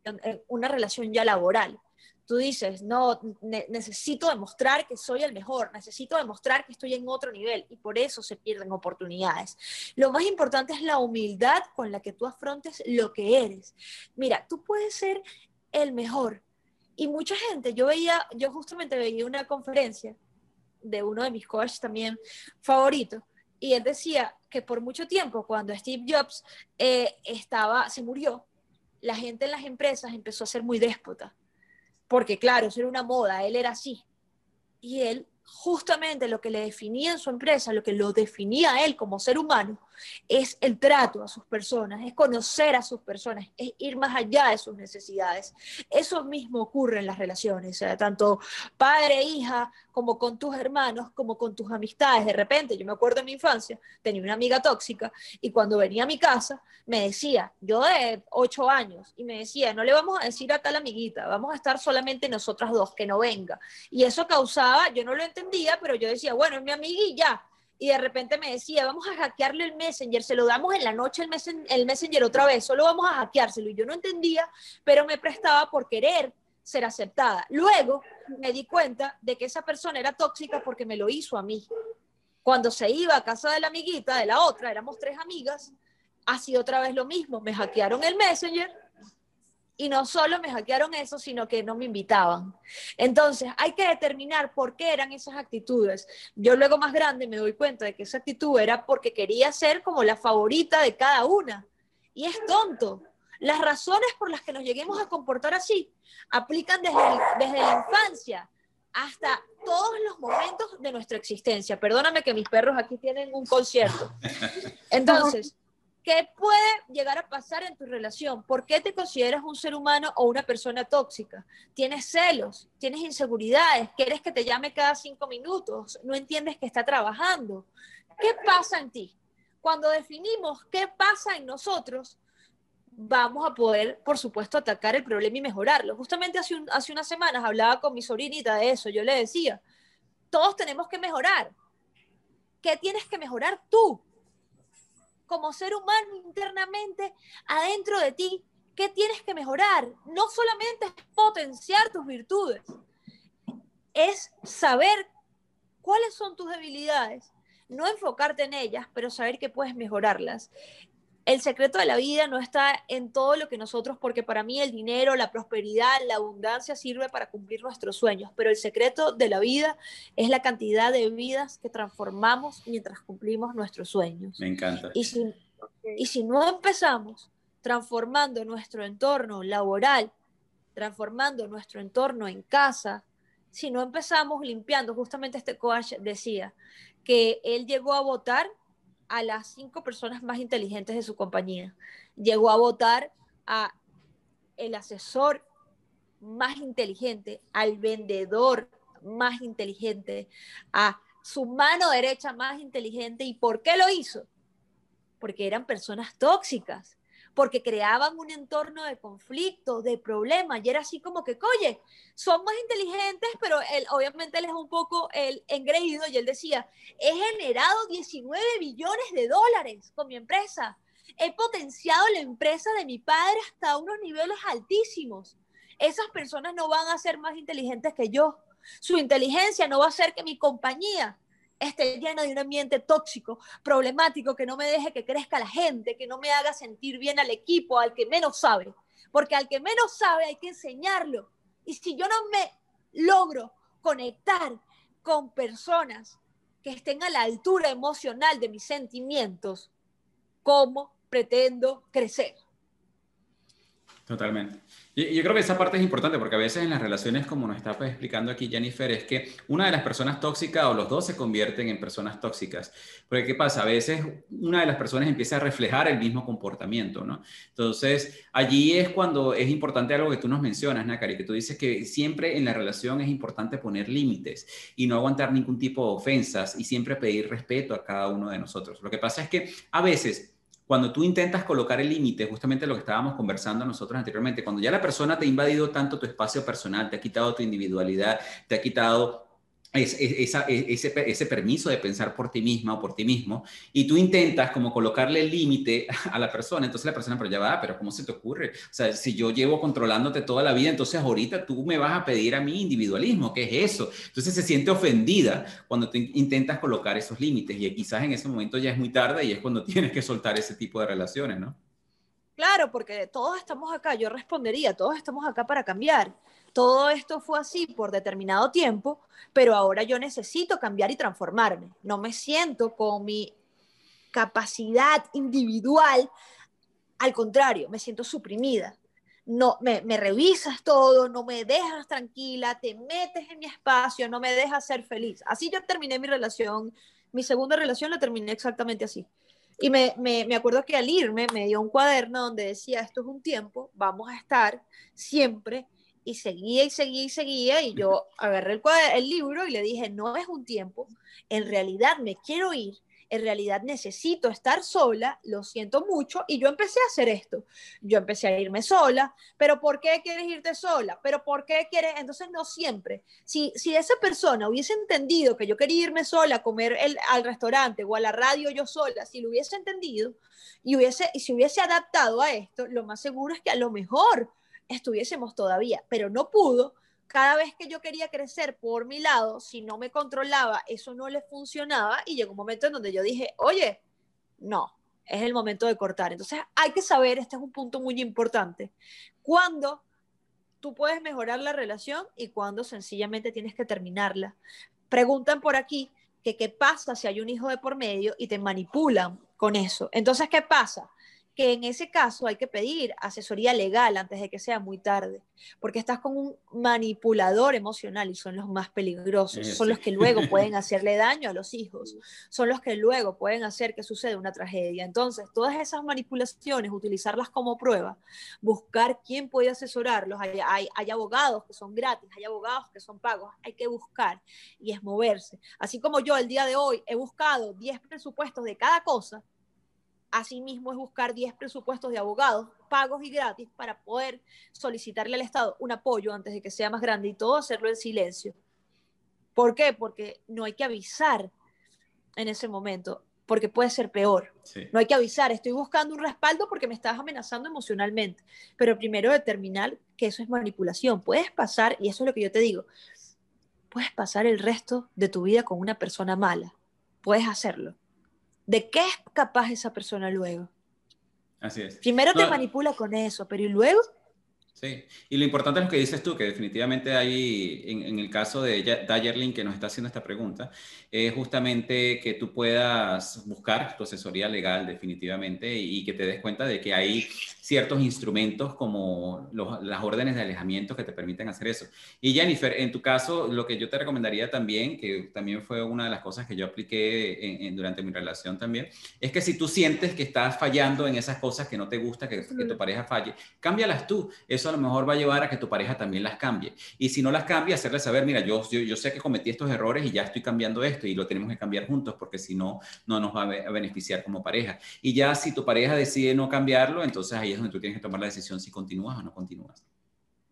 una relación ya laboral. Tú dices, no, necesito demostrar que soy el mejor, necesito demostrar que estoy en otro nivel y por eso se pierden oportunidades. Lo más importante es la humildad con la que tú afrontes lo que eres. Mira, tú puedes ser el mejor, y mucha gente, yo veía, yo justamente veía una conferencia de uno de mis coaches también favoritos, y él decía que por mucho tiempo, cuando Steve Jobs eh, estaba, se murió, la gente en las empresas empezó a ser muy déspota, porque claro, eso era una moda, él era así. Y él justamente lo que le definía en su empresa, lo que lo definía a él como ser humano, es el trato a sus personas, es conocer a sus personas, es ir más allá de sus necesidades. Eso mismo ocurre en las relaciones, tanto padre, hija, como con tus hermanos, como con tus amistades. De repente, yo me acuerdo en mi infancia, tenía una amiga tóxica y cuando venía a mi casa me decía, yo de ocho años, y me decía, no le vamos a decir a tal amiguita, vamos a estar solamente nosotras dos, que no venga. Y eso causaba, yo no lo entendía, pero yo decía, bueno, es mi amiguilla y de repente me decía, vamos a hackearle el Messenger, se lo damos en la noche el, messenger, el Messenger otra vez, solo vamos a hackeárselo. Y yo no entendía, pero me prestaba por querer ser aceptada. Luego me di cuenta de que esa persona era tóxica porque me lo hizo a mí. Cuando se iba a casa de la amiguita, de la otra, éramos tres amigas, hacía otra vez lo mismo, me hackearon el Messenger y no solo me hackearon eso, sino que no me invitaban. Entonces, hay que determinar por qué eran esas actitudes. Yo luego más grande me doy cuenta de que esa actitud era porque quería ser como la favorita de cada una. Y es tonto. Las razones por las que nos lleguemos a comportar así aplican desde, desde la infancia hasta todos los momentos de nuestra existencia. Perdóname que mis perros aquí tienen un concierto. Entonces, ¿Qué puede llegar a pasar en tu relación? ¿Por qué te consideras un ser humano o una persona tóxica? ¿Tienes celos? ¿Tienes inseguridades? ¿Quieres que te llame cada cinco minutos? ¿No entiendes que está trabajando? ¿Qué pasa en ti? Cuando definimos qué pasa en nosotros, vamos a poder, por supuesto, atacar el problema y mejorarlo. Justamente hace, hace unas semanas hablaba con mi sobrinita de eso. Yo le decía, todos tenemos que mejorar. ¿Qué tienes que mejorar tú? Como ser humano internamente adentro de ti, ¿qué tienes que mejorar? No solamente es potenciar tus virtudes, es saber cuáles son tus debilidades, no enfocarte en ellas, pero saber que puedes mejorarlas el secreto de la vida no está en todo lo que nosotros, porque para mí el dinero, la prosperidad, la abundancia sirve para cumplir nuestros sueños, pero el secreto de la vida es la cantidad de vidas que transformamos mientras cumplimos nuestros sueños. Me encanta. Y si, y si no empezamos transformando nuestro entorno laboral, transformando nuestro entorno en casa, si no empezamos limpiando, justamente este coach decía que él llegó a votar a las cinco personas más inteligentes de su compañía. Llegó a votar a el asesor más inteligente, al vendedor más inteligente, a su mano derecha más inteligente. ¿Y por qué lo hizo? Porque eran personas tóxicas, porque creaban un entorno de conflicto, de problemas, y era así como que, oye, son más inteligentes, pero él, obviamente él es un poco el engreído, y él decía, he generado 19 billones de dólares con mi empresa, he potenciado la empresa de mi padre hasta unos niveles altísimos. Esas personas no van a ser más inteligentes que yo. Su inteligencia no va a hacer que mi compañía esté llena de un ambiente tóxico, problemático, que no me deje que crezca la gente, que no me haga sentir bien al equipo, al que menos sabe. Porque al que menos sabe hay que enseñarlo. Y si yo no me logro conectar con personas que estén a la altura emocional de mis sentimientos, ¿cómo pretendo crecer? Totalmente. Yo creo que esa parte es importante porque a veces en las relaciones, como nos está pues, explicando aquí Jennifer, es que una de las personas tóxicas o los dos se convierten en personas tóxicas. Porque ¿qué pasa? A veces una de las personas empieza a reflejar el mismo comportamiento, ¿no? Entonces, allí es cuando es importante algo que tú nos mencionas, Nakari, que tú dices que siempre en la relación es importante poner límites y no aguantar ningún tipo de ofensas y siempre pedir respeto a cada uno de nosotros. Lo que pasa es que a veces cuando tú intentas colocar el límite, justamente lo que estábamos conversando nosotros anteriormente, cuando ya la persona te ha invadido tanto tu espacio personal, te ha quitado tu individualidad, te ha quitado ese, ese, permiso de pensar por ti misma o por ti mismo, y tú intentas como colocarle el límite a la persona, entonces la persona, pero ya va, pero ¿cómo se te ocurre? O sea, si yo llevo controlándote toda la vida, entonces ahorita tú me vas a pedir a mí individualismo, ¿qué es eso? Entonces se siente ofendida cuando tú intentas colocar esos límites, y quizás en ese momento ya es muy tarde y es cuando tienes que soltar ese tipo de relaciones, ¿no? Claro, porque todos estamos acá, yo respondería, todos estamos acá para cambiar todo esto fue así por determinado tiempo, pero ahora yo necesito cambiar y transformarme. No me siento con mi capacidad individual, al contrario, me siento suprimida. No, me, revisas todo, no me dejas tranquila, te metes en mi espacio, no me dejas ser feliz. Así yo terminé mi relación, mi segunda relación la terminé exactamente así. Y me, me, me, acuerdo que al irme me dio un cuaderno donde decía, esto es un tiempo, vamos a estar siempre y seguía y seguía y seguía y yo agarré el, el libro y le dije, no es un tiempo, en realidad me quiero ir, en realidad necesito estar sola, lo siento mucho, y yo empecé a hacer esto. Yo empecé a irme sola, pero ¿por qué quieres irte sola? ¿Pero por qué quieres? Entonces, no siempre. Si, si esa persona hubiese entendido que yo quería irme sola a comer el, al restaurante o a la radio yo sola, si lo hubiese entendido y, hubiese, y se hubiese adaptado a esto, lo más seguro es que a lo mejor estuviésemos todavía, pero no pudo. Cada vez que yo quería crecer por mi lado, si no me controlaba, eso no le funcionaba y llegó un momento en donde yo dije, oye, no, es el momento de cortar. Entonces hay que saber, este es un punto muy importante, cuándo tú puedes mejorar la relación y cuándo sencillamente tienes que terminarla. Preguntan por aquí que qué pasa si hay un hijo de por medio y te manipulan con eso. Entonces, ¿qué pasa? Que en ese caso hay que pedir asesoría legal antes de que sea muy tarde, porque estás con un manipulador emocional y son los más peligrosos, son los que luego pueden hacerle daño a los hijos, son los que luego pueden hacer que suceda una tragedia. Entonces, todas esas manipulaciones, utilizarlas como prueba, buscar quién puede asesorarlos, hay, hay, hay abogados que son gratis, hay abogados que son pagos, hay que buscar y es moverse. Así como yo el día de hoy he buscado 10 presupuestos de cada cosa, Asimismo, es buscar 10 presupuestos de abogados pagos y gratis para poder solicitarle al Estado un apoyo antes de que sea más grande y todo hacerlo en silencio. ¿Por qué? Porque no hay que avisar en ese momento, porque puede ser peor. No hay que avisar, estoy buscando un respaldo porque me estás amenazando emocionalmente, pero primero determinar que eso es manipulación. Puedes pasar, y eso es lo que yo te digo, puedes pasar el resto de tu vida con una persona mala, puedes hacerlo de qué es capaz esa persona luego. Así es. Primero te manipula con eso, pero ¿y luego? Sí, y lo importante es lo que dices tú, que definitivamente hay, en, el caso de Dayerlin que nos está haciendo esta pregunta, es justamente que tú puedas buscar tu asesoría legal definitivamente y, que te des cuenta de que hay ciertos instrumentos como las órdenes de alejamiento que te permiten hacer eso. Y Jennifer, en tu caso, lo que yo te recomendaría también, que también fue una de las cosas que yo apliqué durante mi relación también, es que si tú sientes que estás fallando en esas cosas que no te gusta que, que tu pareja falle, cámbialas tú. Eso eso a lo mejor va a llevar a que tu pareja también las cambie. Y si no las cambia, hacerle saber, mira, yo, yo, sé que cometí estos errores y ya estoy cambiando esto y lo tenemos que cambiar juntos porque si no, no nos va a beneficiar como pareja. Y ya si tu pareja decide no cambiarlo, entonces ahí es donde tú tienes que tomar la decisión si continúas o no continúas.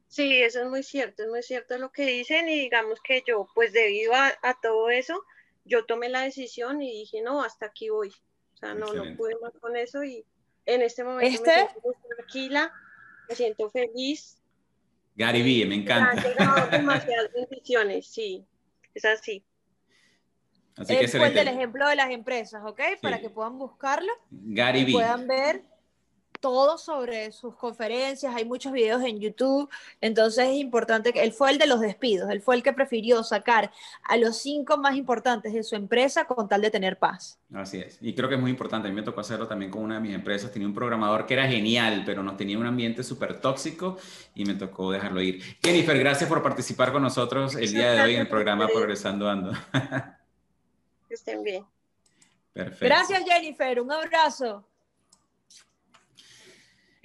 Sí, eso es muy cierto, es muy cierto lo que dicen y digamos que yo, pues debido a, a todo eso, yo tomé la decisión y dije, no, hasta aquí voy. O sea, no, no pude más con eso y en este momento me ¿Este? siento tranquila, me siento feliz. Gary Vee, me encanta. Me han llegado demasiadas bendiciones, sí, es así. Así que fue el ejemplo de las empresas, ¿ok? Para que puedan buscarlo. Gary Vee. Puedan ver todo sobre sus conferencias, hay muchos videos en YouTube, entonces es importante que él fue el de los despidos, él fue el que prefirió sacar a los cinco más importantes de su empresa con tal de tener paz. Así es, y creo que es muy importante, a mí me tocó hacerlo también con una de mis empresas, tenía un programador que era genial, pero nos tenía un ambiente súper tóxico y me tocó dejarlo ir. Jennifer, gracias por participar con nosotros el día de hoy en el programa Progresando Ando. Que estén bien. Perfecto. Gracias Jennifer, un abrazo.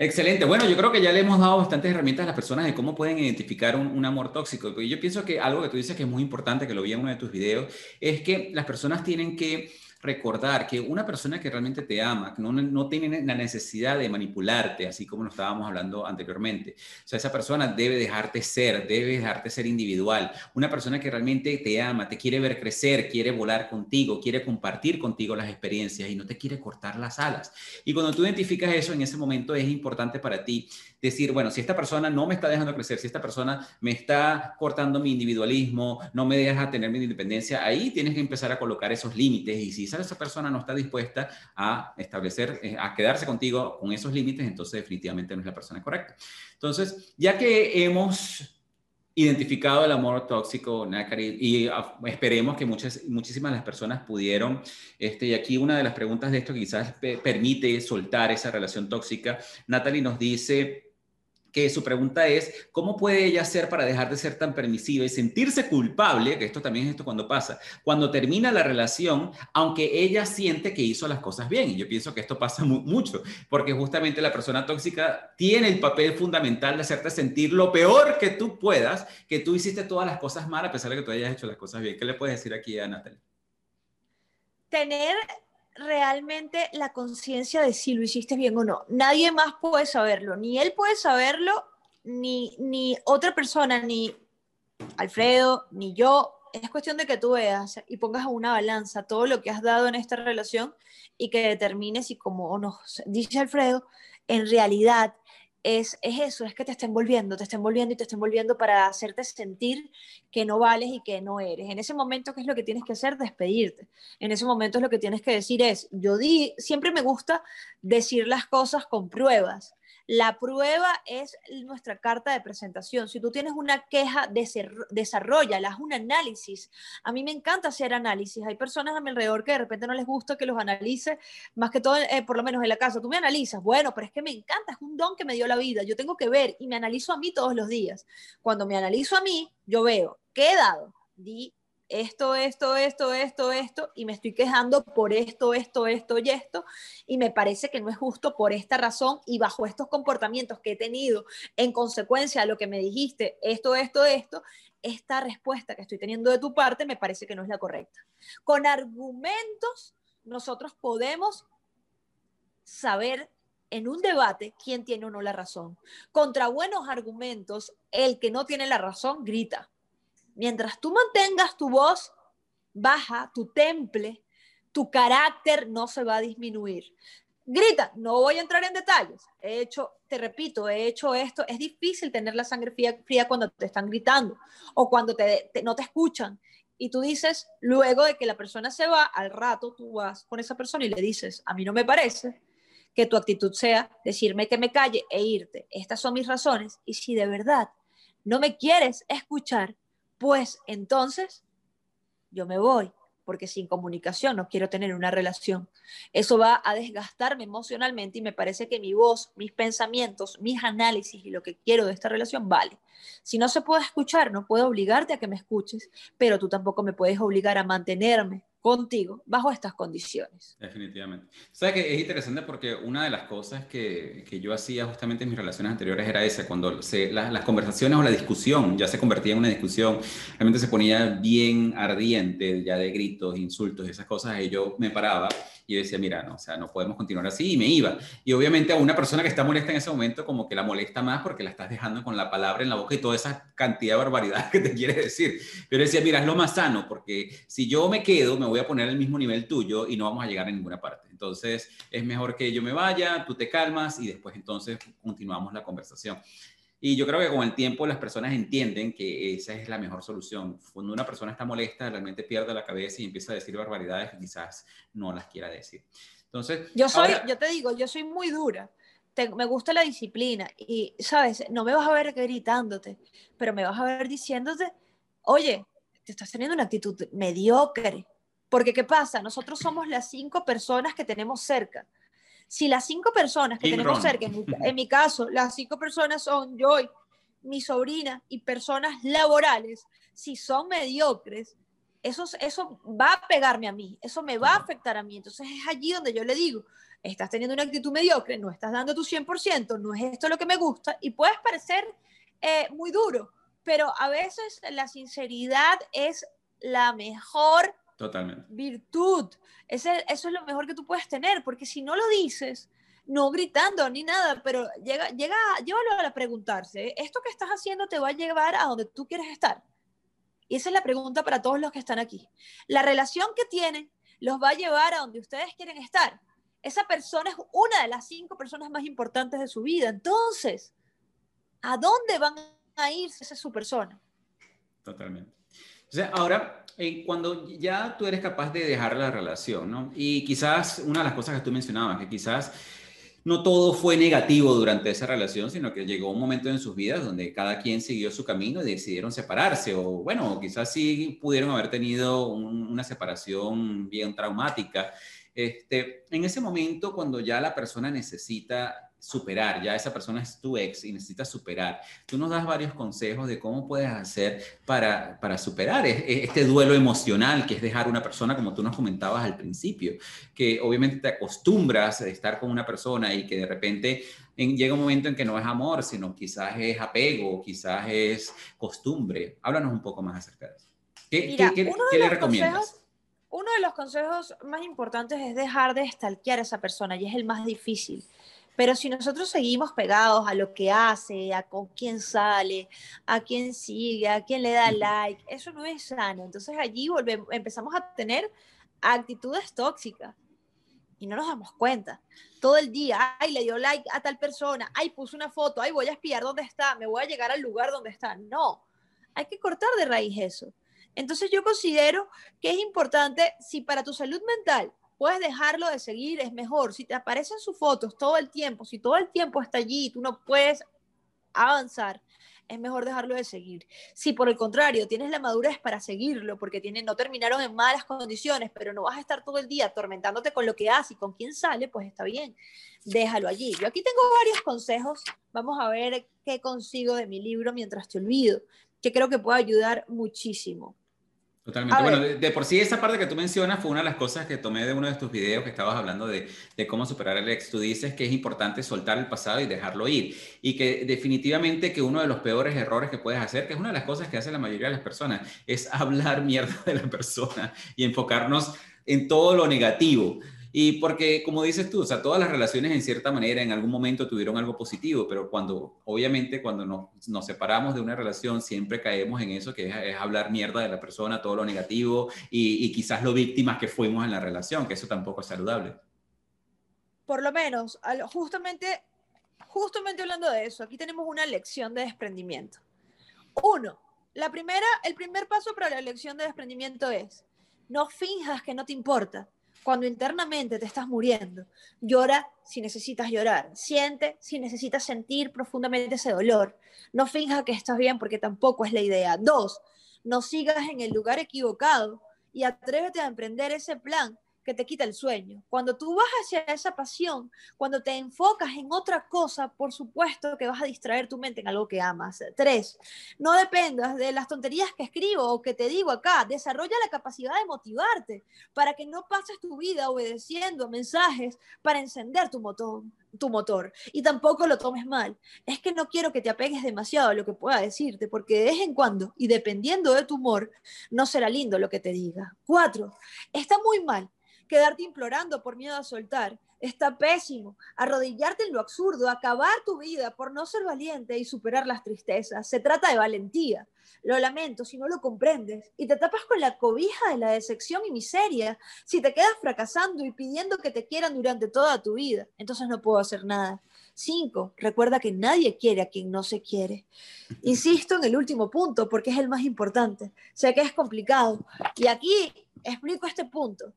Excelente. Bueno, yo creo que ya le hemos dado bastantes herramientas a las personas de cómo pueden identificar un, amor tóxico. Y yo pienso que algo que tú dices que es muy importante, que lo vi en uno de tus videos, es que las personas tienen que recordar que una persona que realmente te ama, no, no, tiene la necesidad de manipularte, así como lo estábamos hablando anteriormente. O sea, esa persona debe dejarte ser, debe dejarte ser individual. Una persona que realmente te ama, te quiere ver crecer, quiere volar contigo, quiere compartir contigo las experiencias y no te quiere cortar las alas. Y cuando tú identificas eso, en ese momento es importante para ti decir, bueno, si esta persona no me está dejando crecer, si esta persona me está cortando mi individualismo, no me deja tener mi independencia, ahí tienes que empezar a colocar esos límites y si esa persona no está dispuesta a establecer, eh, a quedarse contigo con esos límites, entonces definitivamente no es la persona correcta. Entonces, ya que hemos identificado el amor tóxico, Nakari, y ah, esperemos que muchas, muchísimas las personas pudieron, este, y aquí una de las preguntas de esto quizás permite soltar esa relación tóxica, Natalie nos dice, su pregunta es, ¿cómo puede ella hacer para dejar de ser tan permisiva y sentirse culpable, que esto también es esto cuando pasa, cuando termina la relación, aunque ella siente que hizo las cosas bien? Y yo pienso que esto pasa mucho, porque justamente la persona tóxica tiene el papel fundamental de hacerte sentir lo peor que tú puedas, que tú hiciste todas las cosas mal a pesar de que tú hayas hecho las cosas bien. ¿Qué le puedes decir aquí a Natalie? Tener realmente la conciencia de si lo hiciste bien o no. Nadie más puede saberlo, ni él puede saberlo, ni, ni otra persona, ni Alfredo, ni yo. Es cuestión de que tú veas y pongas a una balanza todo lo que has dado en esta relación y que determines si, como nos dice Alfredo, en realidad es, eso, es que te estén volviendo, te estén volviendo y te estén volviendo para hacerte sentir que no vales y que no eres. En ese momento, ¿qué es lo que tienes que hacer? Despedirte. En ese momento, lo que tienes que decir es, yo di, siempre me gusta decir las cosas con pruebas. La prueba es nuestra carta de presentación. Si tú tienes una queja, desarrolla, haz un análisis. A mí me encanta hacer análisis. Hay personas a mi alrededor que de repente no les gusta que los analice, más que todo, eh, por lo menos en la casa. Tú me analizas, bueno, pero es que me encanta, es un don que me dio la vida. Yo tengo que ver y me analizo a mí todos los días. Cuando me analizo a mí, yo veo, ¿qué he dado? Di esto, esto, esto, esto, esto, y me estoy quejando por esto, esto, esto y esto, y me parece que no es justo por esta razón y bajo estos comportamientos que he tenido en consecuencia de lo que me dijiste, esto, esto, esto, esta respuesta que estoy teniendo de tu parte me parece que no es la correcta. Con argumentos nosotros podemos saber en un debate quién tiene o no la razón. Contra buenos argumentos, el que no tiene la razón grita mientras tú mantengas tu voz baja, tu temple, tu carácter no se va a disminuir. Grita, no voy a entrar en detalles. He hecho, te repito, he hecho esto. Es difícil tener la sangre fría, cuando te están gritando o cuando te, no te escuchan. Y tú dices, luego de que la persona se va, al rato tú vas con esa persona y le dices, a mí no me parece que tu actitud sea decirme que me calle e irte. Estas son mis razones. Y si de verdad no me quieres escuchar, pues entonces yo me voy, porque sin comunicación no quiero tener una relación. Eso va a desgastarme emocionalmente y me parece que mi voz, mis pensamientos, mis análisis y lo que quiero de esta relación vale. Si no se puede escuchar, no puedo obligarte a que me escuches, pero tú tampoco me puedes obligar a mantenerme contigo bajo estas condiciones. Definitivamente. Sabes que es interesante porque una de las cosas que, que yo hacía justamente en mis relaciones anteriores era esa, cuando se, las conversaciones o la discusión ya se convertía en una discusión, realmente se ponía bien ardiente, ya de gritos, insultos esas cosas, y yo me paraba y decía, mira, no, o sea, no podemos continuar así, y me iba. Y obviamente a una persona que está molesta en ese momento, como que la molesta más porque la estás dejando con la palabra en la boca y toda esa cantidad de barbaridad que te quiere decir. Pero decía, mira, es lo más sano, porque si yo me quedo, me voy a poner al mismo nivel tuyo y no vamos a llegar a ninguna parte. Entonces, es mejor que yo me vaya, tú te calmas y después entonces continuamos la conversación. Y yo creo que con el tiempo las personas entienden que esa es la mejor solución. Cuando una persona está molesta, realmente pierde la cabeza y empieza a decir barbaridades que quizás no las quiera decir. Entonces, yo soy, yo te digo, yo soy muy dura. me gusta la disciplina y, sabes, no me vas a ver gritándote, pero me vas a ver diciéndote, oye, te estás teniendo una actitud mediocre. Porque, ¿qué pasa? Nosotros somos las cinco personas que tenemos cerca si las cinco personas que tenemos cerca, en mi, caso, las cinco personas son yo, mi sobrina y personas laborales, si son mediocres, eso, eso va a pegarme a mí, eso me va a afectar a mí. Entonces es allí donde yo le digo, estás teniendo una actitud mediocre, no estás dando tu 100%, no es esto lo que me gusta y puedes parecer eh, muy duro, pero a veces la sinceridad es la mejor Totalmente. Virtud. Ese, eso es lo mejor que tú puedes tener, porque si no lo dices, no gritando ni nada, pero llega, llega, llévalo a preguntarse, ¿esto que estás haciendo te va a llevar a donde tú quieres estar? Y esa es la pregunta para todos los que están aquí. La relación que tienen los va a llevar a donde ustedes quieren estar. Esa persona es una de las cinco personas más importantes de su vida. Entonces, ¿a dónde van a irse esa es su persona? Totalmente. O sea, ahora, eh, cuando ya tú eres capaz de dejar la relación, ¿no? Y quizás una de las cosas que tú mencionabas, que quizás no todo fue negativo durante esa relación, sino que llegó un momento en sus vidas donde cada quien siguió su camino y decidieron separarse, o bueno, quizás sí pudieron haber tenido una separación bien traumática. Este, en ese momento, cuando ya la persona necesita superar, ya esa persona es tu ex y necesitas superar. Tú nos das varios consejos de cómo puedes hacer para, para superar este duelo emocional que es dejar una persona, como tú nos comentabas al principio, que obviamente te acostumbras a estar con una persona y que de repente llega un momento en que no es amor, sino quizás es apego, quizás es costumbre. Háblanos un poco más acerca de eso. ¿Qué, ¿qué, le recomiendas? uno de los consejos más importantes es dejar de stalkear a esa persona y es el más difícil pero si nosotros seguimos pegados a lo que hace, a con quién sale, a quién sigue, a quién le da like, eso no es sano. Entonces allí volvemos, empezamos a tener actitudes tóxicas y no nos damos cuenta. Todo el día, ay, le dio like a tal persona, ay, puso una foto, ay, voy a espiar dónde está, me voy a llegar al lugar donde está. No, hay que cortar de raíz eso. Entonces yo considero que es importante, si para tu salud mental puedes dejarlo de seguir, es mejor. Si te aparecen sus fotos todo el tiempo, si todo el tiempo está allí y tú no puedes avanzar, es mejor dejarlo de seguir. Si por el contrario tienes la madurez para seguirlo, porque tienen, no terminaron en malas condiciones, pero no vas a estar todo el día atormentándote con lo que hace y con quién sale, pues está bien, déjalo allí. Yo aquí tengo varios consejos, vamos a ver qué consigo de mi libro mientras te olvido, que creo que puede ayudar muchísimo. Totalmente. Bueno, de, por sí esa parte que tú mencionas fue una de las cosas que tomé de uno de tus videos que estabas hablando de, de, cómo superar el ex. Tú dices que es importante soltar el pasado y dejarlo ir. Y que definitivamente que uno de los peores errores que puedes hacer, que es una de las cosas que hace la mayoría de las personas, es hablar mierda de la persona y enfocarnos en todo lo negativo. Y porque, como dices tú, o sea, todas las relaciones en cierta manera en algún momento tuvieron algo positivo, pero cuando, obviamente, cuando nos, nos separamos de una relación, siempre caemos en eso, que es, hablar mierda de la persona, todo lo negativo y, y quizás lo víctimas que fuimos en la relación, que eso tampoco es saludable. Por lo menos, justamente, justamente hablando de eso, aquí tenemos una lección de desprendimiento. Uno, la primera, el primer paso para la lección de desprendimiento es, no finjas que no te importa cuando internamente te estás muriendo. Llora si necesitas llorar, siente si necesitas sentir profundamente ese dolor. No finja que estás bien porque tampoco es la idea. Dos, no sigas en el lugar equivocado y atrévete a emprender ese plan que te quita el sueño. Cuando tú vas hacia esa pasión, cuando te enfocas en otra cosa, por supuesto que vas a distraer tu mente en algo que amas. Tres, no dependas de las tonterías que escribo o que te digo acá. Desarrolla la capacidad de motivarte para que no pases tu vida obedeciendo mensajes para encender tu motor tu motor y tampoco lo tomes mal. Es que no quiero que te apegues demasiado a lo que pueda decirte, porque de vez en cuando, y dependiendo de tu humor, no será lindo lo que te diga. Cuatro, está muy mal quedarte implorando por miedo a soltar. Está pésimo. Arrodillarte en lo absurdo, acabar tu vida por no ser valiente y superar las tristezas. Se trata de valentía. Lo lamento si no lo comprendes y te tapas con la cobija de la decepción y miseria. Si te quedas fracasando y pidiendo que te quieran durante toda tu vida, entonces no puedo hacer nada. Cinco, recuerda que nadie quiere a quien no se quiere. Insisto en el último punto porque es el más importante. Sé que es complicado. Y aquí explico este punto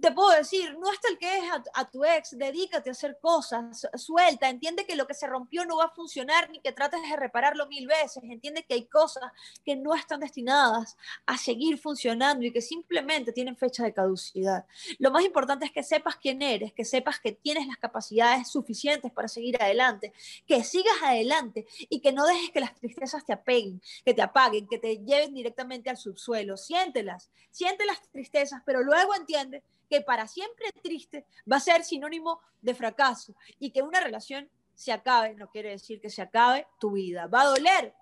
te puedo decir, no hasta el que es a, tu ex, dedícate a hacer cosas, suelta, entiende que lo que se rompió no va a funcionar ni que trates de repararlo mil veces, entiende que hay cosas que no están destinadas a seguir funcionando y que simplemente tienen fecha de caducidad. Lo más importante es que sepas quién eres, que sepas que tienes las capacidades suficientes para seguir adelante, que sigas adelante y que no dejes que las tristezas te apeguen, que te apaguen, que te lleven directamente al subsuelo. Siéntelas, siente tristezas, pero luego entiende que para siempre triste va a ser sinónimo de fracaso y que una relación se acabe, no quiere decir que se acabe tu vida. Va a doler,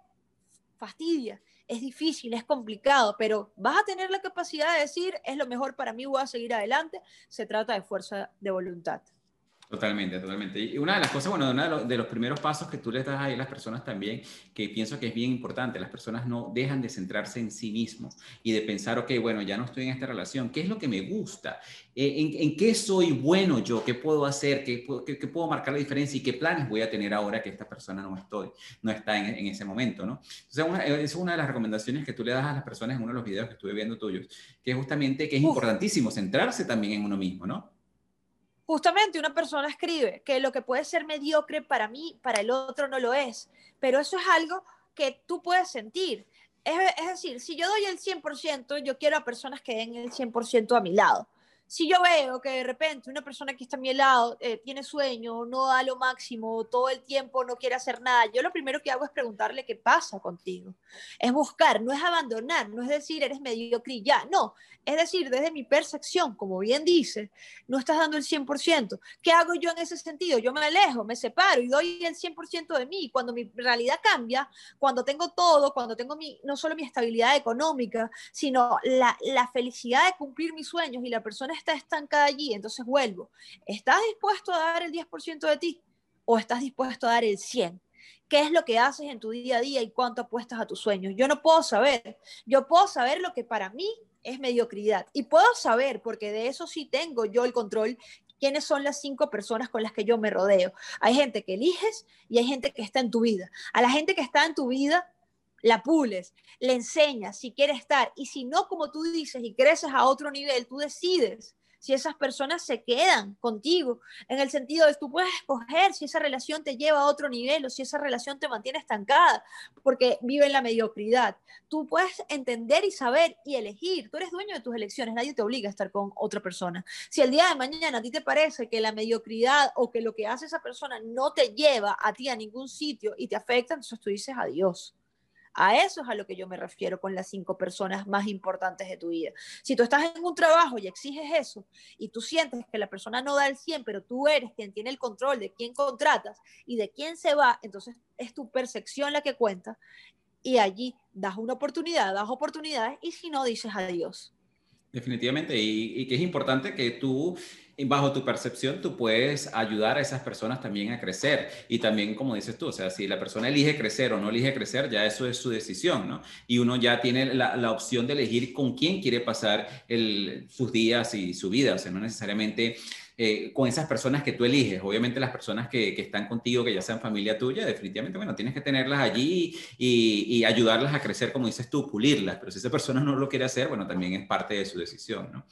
fastidia, es difícil, es complicado, pero vas a tener la capacidad de decir, es lo mejor para mí, voy a seguir adelante. Se trata de fuerza de voluntad. Totalmente, totalmente. Y una de las cosas, bueno, uno de los, primeros pasos que tú les das ahí a las personas también, que pienso que es bien importante, las personas no dejan de centrarse en sí mismos y de pensar, ok, bueno, ya no estoy en esta relación, ¿qué es lo que me gusta? Eh, ¿En, qué soy bueno yo? ¿Qué puedo hacer? ¿Qué, qué, puedo marcar la diferencia? ¿Y qué planes voy a tener ahora que esta persona no, estoy, no está en, en ese momento, ¿no? Entonces, una, es una de las recomendaciones que tú le das a las personas en uno de los videos que estuve viendo tuyos, que es justamente que es importantísimo centrarse también en uno mismo, ¿no? Justamente una persona escribe que lo que puede ser mediocre para mí, para el otro no lo es, pero eso es algo que tú puedes sentir. Es, decir, si yo doy el 100%, yo quiero a personas que den el 100% a mi lado si yo veo que de repente una persona que está a mi lado eh, tiene sueño, no da lo máximo, todo el tiempo no quiere hacer nada, yo lo primero que hago es preguntarle qué pasa contigo. Es buscar, no es abandonar, no es decir eres mediocre ya, no. Es decir, desde mi percepción, como bien dice, no estás dando el 100%. ¿Qué hago yo en ese sentido? Yo me alejo, me separo y doy el 100% de mí. Cuando mi realidad cambia, cuando tengo todo, cuando tengo mi, no solo mi estabilidad económica, sino la, la felicidad de cumplir mis sueños y la persona está estancada allí, entonces vuelvo. ¿Estás dispuesto a dar el 10% de ti o estás dispuesto a dar el 100%? ¿Qué es lo que haces en tu día a día y cuánto apuestas a tus sueños? Yo no puedo saber. Yo puedo saber lo que para mí es mediocridad. Y puedo saber, porque de eso sí tengo yo el control, quiénes son las cinco personas con las que yo me rodeo. Hay gente que eliges y hay gente que está en tu vida. A la gente que está en tu vida, la pules, le enseñas si quiere estar. Y si no, como tú dices, y creces a otro nivel, tú decides si esas personas se quedan contigo, en el sentido de tú puedes escoger si esa relación te lleva a otro nivel o si esa relación te mantiene estancada, porque vive en la mediocridad. Tú puedes entender y saber y elegir, tú eres dueño de tus elecciones, nadie te obliga a estar con otra persona. Si el día de mañana a ti te parece que la mediocridad o que lo que hace esa persona no te lleva a ti a ningún sitio y te afecta, entonces tú dices adiós. A eso es a lo que yo me refiero con las cinco personas más importantes de tu vida. Si tú estás en un trabajo y exiges eso y tú sientes que la persona no da el 100, pero tú eres quien tiene el control de quién contratas y de quién se va, entonces es tu percepción la que cuenta y allí das una oportunidad, das oportunidades y si no, dices adiós. Definitivamente, y, que es importante que tú bajo tu percepción, tú puedes ayudar a esas personas también a crecer. Y también, como dices tú, o sea, si la persona elige crecer o no elige crecer, ya eso es su decisión, ¿no? Y uno ya tiene la, la opción de elegir con quién quiere pasar el, sus días y su vida, o sea, no necesariamente eh, con esas personas que tú eliges. Obviamente las personas que, que, están contigo, que ya sean familia tuya, definitivamente, bueno, tienes que tenerlas allí y, y, ayudarlas a crecer, como dices tú, pulirlas. Pero si esa persona no lo quiere hacer, bueno, también es parte de su decisión, ¿no?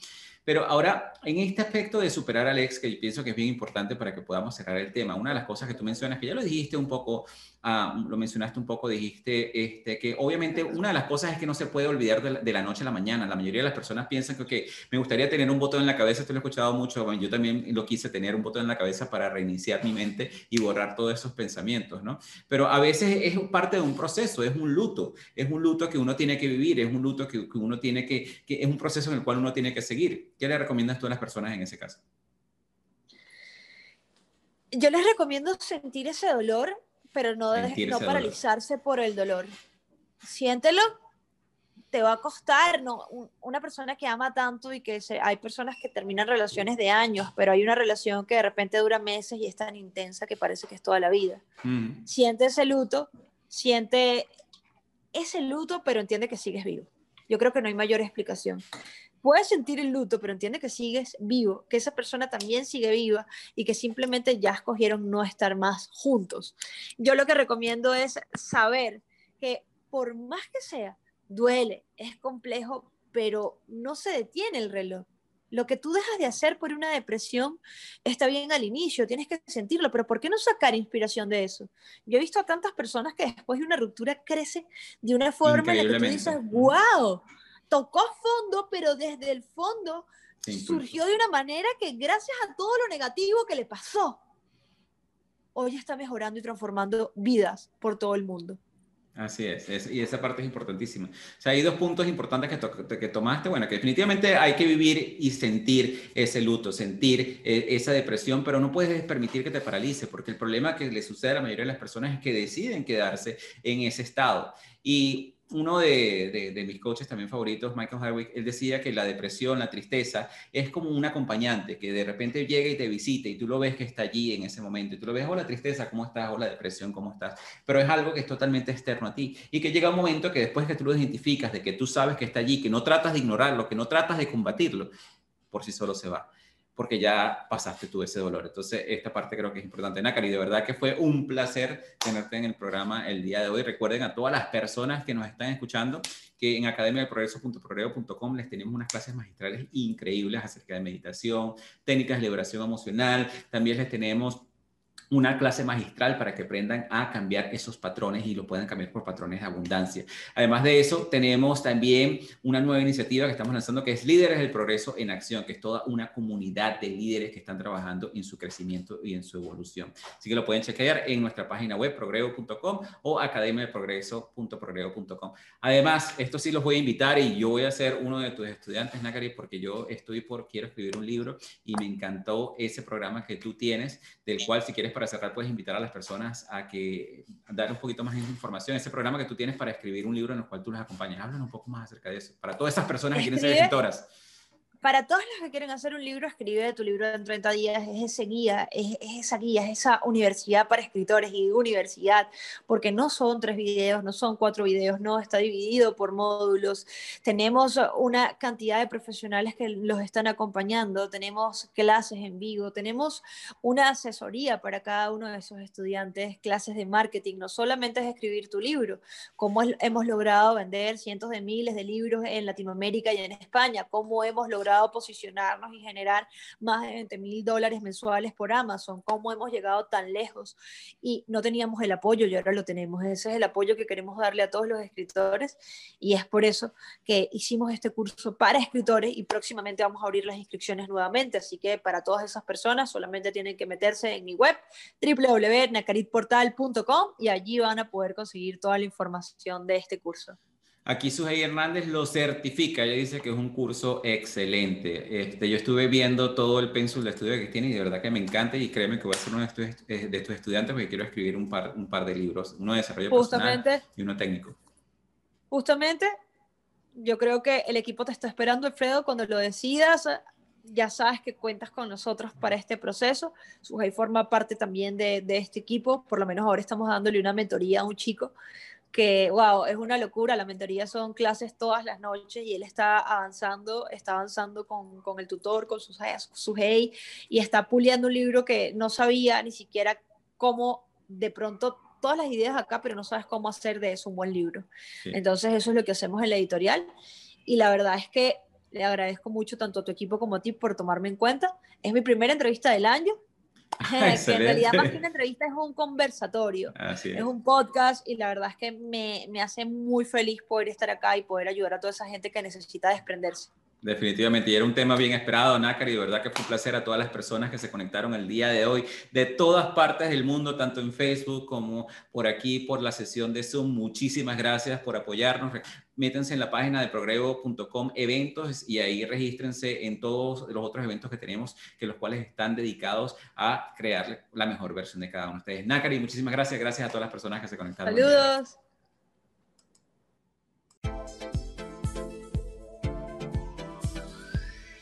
Pero ahora, en este aspecto de superar al ex, que yo pienso que es bien importante para que podamos cerrar el tema, una de las cosas que tú mencionas, que ya lo dijiste un poco ah, lo mencionaste un poco, dijiste este, que obviamente una de las cosas es que no se puede olvidar de la, noche a la mañana. La mayoría de las personas piensan que me gustaría tener un botón en la cabeza, esto lo he escuchado mucho, yo también lo quise tener un botón en la cabeza para reiniciar mi mente y borrar todos esos pensamientos, ¿no? Pero a veces es parte de un proceso, es un luto, es un luto que uno tiene que vivir, es un luto que, que uno tiene que, que es un proceso en el cual uno tiene que seguir. ¿Qué le recomiendas tú a las personas en ese caso? yo les recomiendo sentir ese dolor, pero no, no paralizarse por el dolor. Siéntelo, te va a costar, ¿no? Una persona que ama tanto y que hay personas que terminan relaciones de años, pero hay una relación que de repente dura meses y es tan intensa que parece que es toda la vida. Siente ese luto, siente ese luto, pero entiende que sigues vivo. Yo creo que no hay mayor explicación puedes sentir el luto, pero entiende que sigues vivo, que esa persona también sigue viva y que simplemente ya escogieron no estar más juntos. Yo lo que recomiendo es saber que por más que sea, duele, es complejo, pero no se detiene el reloj. Lo que tú dejas de hacer por una depresión está bien al inicio, tienes que sentirlo, pero ¿por qué no sacar inspiración de eso? Yo he visto a tantas personas que después de una ruptura crece de una forma en la que tú dices, wow, tocó fondo, pero desde el fondo surgió de una manera que gracias a todo lo negativo que le pasó, hoy está mejorando y transformando vidas por todo el mundo. Así es, y esa parte es importantísima. O sea, hay dos puntos importantes que, que, tomaste. Bueno, que definitivamente hay que vivir y sentir ese luto, sentir eh, esa depresión, pero no puedes permitir que te paralice, porque el problema que le sucede a la mayoría de las personas es que deciden quedarse en ese estado. Y uno de, mis coaches también favoritos, Michael Hardwick, él decía que la depresión, la tristeza, es como un acompañante que de repente llega y te visita y tú lo ves que está allí en ese momento y tú lo ves, hola tristeza, ¿cómo estás? Hola depresión, ¿cómo estás? Pero es algo que es totalmente externo a ti y que llega un momento que después que tú lo identificas, de que tú sabes que está allí, que no tratas de ignorarlo, que no tratas de combatirlo, por sí solo se va porque ya pasaste tú ese dolor. Entonces, esta parte creo que es importante. Nakari, de verdad que fue un placer tenerte en el programa el día de hoy. Recuerden a todas las personas que nos están escuchando que en academiadelprogreso.progreso.com les tenemos unas clases magistrales increíbles acerca de meditación, técnicas de liberación emocional. También les tenemos una clase magistral para que aprendan a cambiar esos patrones y lo puedan cambiar por patrones de abundancia. Además de eso, tenemos también una nueva iniciativa que estamos lanzando que es Líderes del Progreso en Acción, que es toda una comunidad de líderes que están trabajando en su crecimiento y en su evolución. Así que lo pueden chequear en nuestra página web progreo.com o academiadeprogreso.progreo.com. Además, esto sí los voy a invitar y yo voy a ser uno de tus estudiantes, Nakari, porque yo estoy por, quiero escribir un libro y me encantó ese programa que tú tienes, del cual si quieres para cerrar, puedes invitar a las personas a que dar un poquito más de información. Ese programa que tú tienes para escribir un libro en el cual tú las acompañas. Háblanos un poco más acerca de eso. Para todas esas personas que quieren ser escritoras para todos los que quieren hacer un libro, escribe tu libro en 30 días, es ese guía, es, esa guía, es esa universidad para escritores y universidad, porque no son tres videos, no son cuatro videos, no, está dividido por módulos. Tenemos una cantidad de profesionales que los están acompañando, tenemos clases en vivo, tenemos una asesoría para cada uno de esos estudiantes, clases de marketing, no solamente es escribir tu libro, cómo hemos logrado vender cientos de miles de libros en Latinoamérica y en España, cómo hemos logrado posicionarnos y generar más de 20 mil dólares mensuales por Amazon, cómo hemos llegado tan lejos y no teníamos el apoyo y ahora lo tenemos. Ese es el apoyo que queremos darle a todos los escritores y es por eso que hicimos este curso para escritores y próximamente vamos a abrir las inscripciones nuevamente. Así que para todas esas personas solamente tienen que meterse en mi web www.nacaritportal.com y allí van a poder conseguir toda la información de este curso. Aquí Sujei Hernández lo certifica, ella dice que es un curso excelente. Este, yo estuve viendo todo el pénsul de estudio que tiene y de verdad que me encanta y créeme que voy a ser uno de estos, eh, de estos estudiantes porque quiero escribir un par, un par de libros, uno de desarrollo personal y uno técnico. Justamente, yo creo que el equipo te está esperando, Alfredo, cuando lo decidas, ya sabes que cuentas con nosotros para este proceso. Sujei forma parte también de, de este equipo, por lo menos ahora estamos dándole una mentoría a un chico que, wow, es una locura. La mentoría son clases todas las noches y él está avanzando, está avanzando con, con el tutor, con su, su hey, y está puliendo un libro que no sabía ni siquiera cómo de pronto todas las ideas acá, pero no sabes cómo hacer de eso un buen libro. Entonces eso es lo que hacemos en la editorial y la verdad es que le agradezco mucho tanto a tu equipo como a ti por tomarme en cuenta. Es mi primera entrevista del año que en realidad más que una entrevista es un conversatorio, Así es. es un podcast y la verdad es que me, me hace muy feliz poder estar acá y poder ayudar a toda esa gente que necesita desprenderse. Definitivamente, y era un tema bien esperado, Nácar, y de verdad que fue un placer a todas las personas que se conectaron el día de hoy, de todas partes del mundo, tanto en Facebook como por aquí, por la sesión de Zoom. Muchísimas gracias por apoyarnos. Métanse en la página de progreso.com eventos y ahí regístrense en todos los otros eventos que tenemos, que los cuales están dedicados a crear la mejor versión de cada uno de ustedes. Nácari, muchísimas gracias. Gracias a todas las personas que se conectaron. Saludos.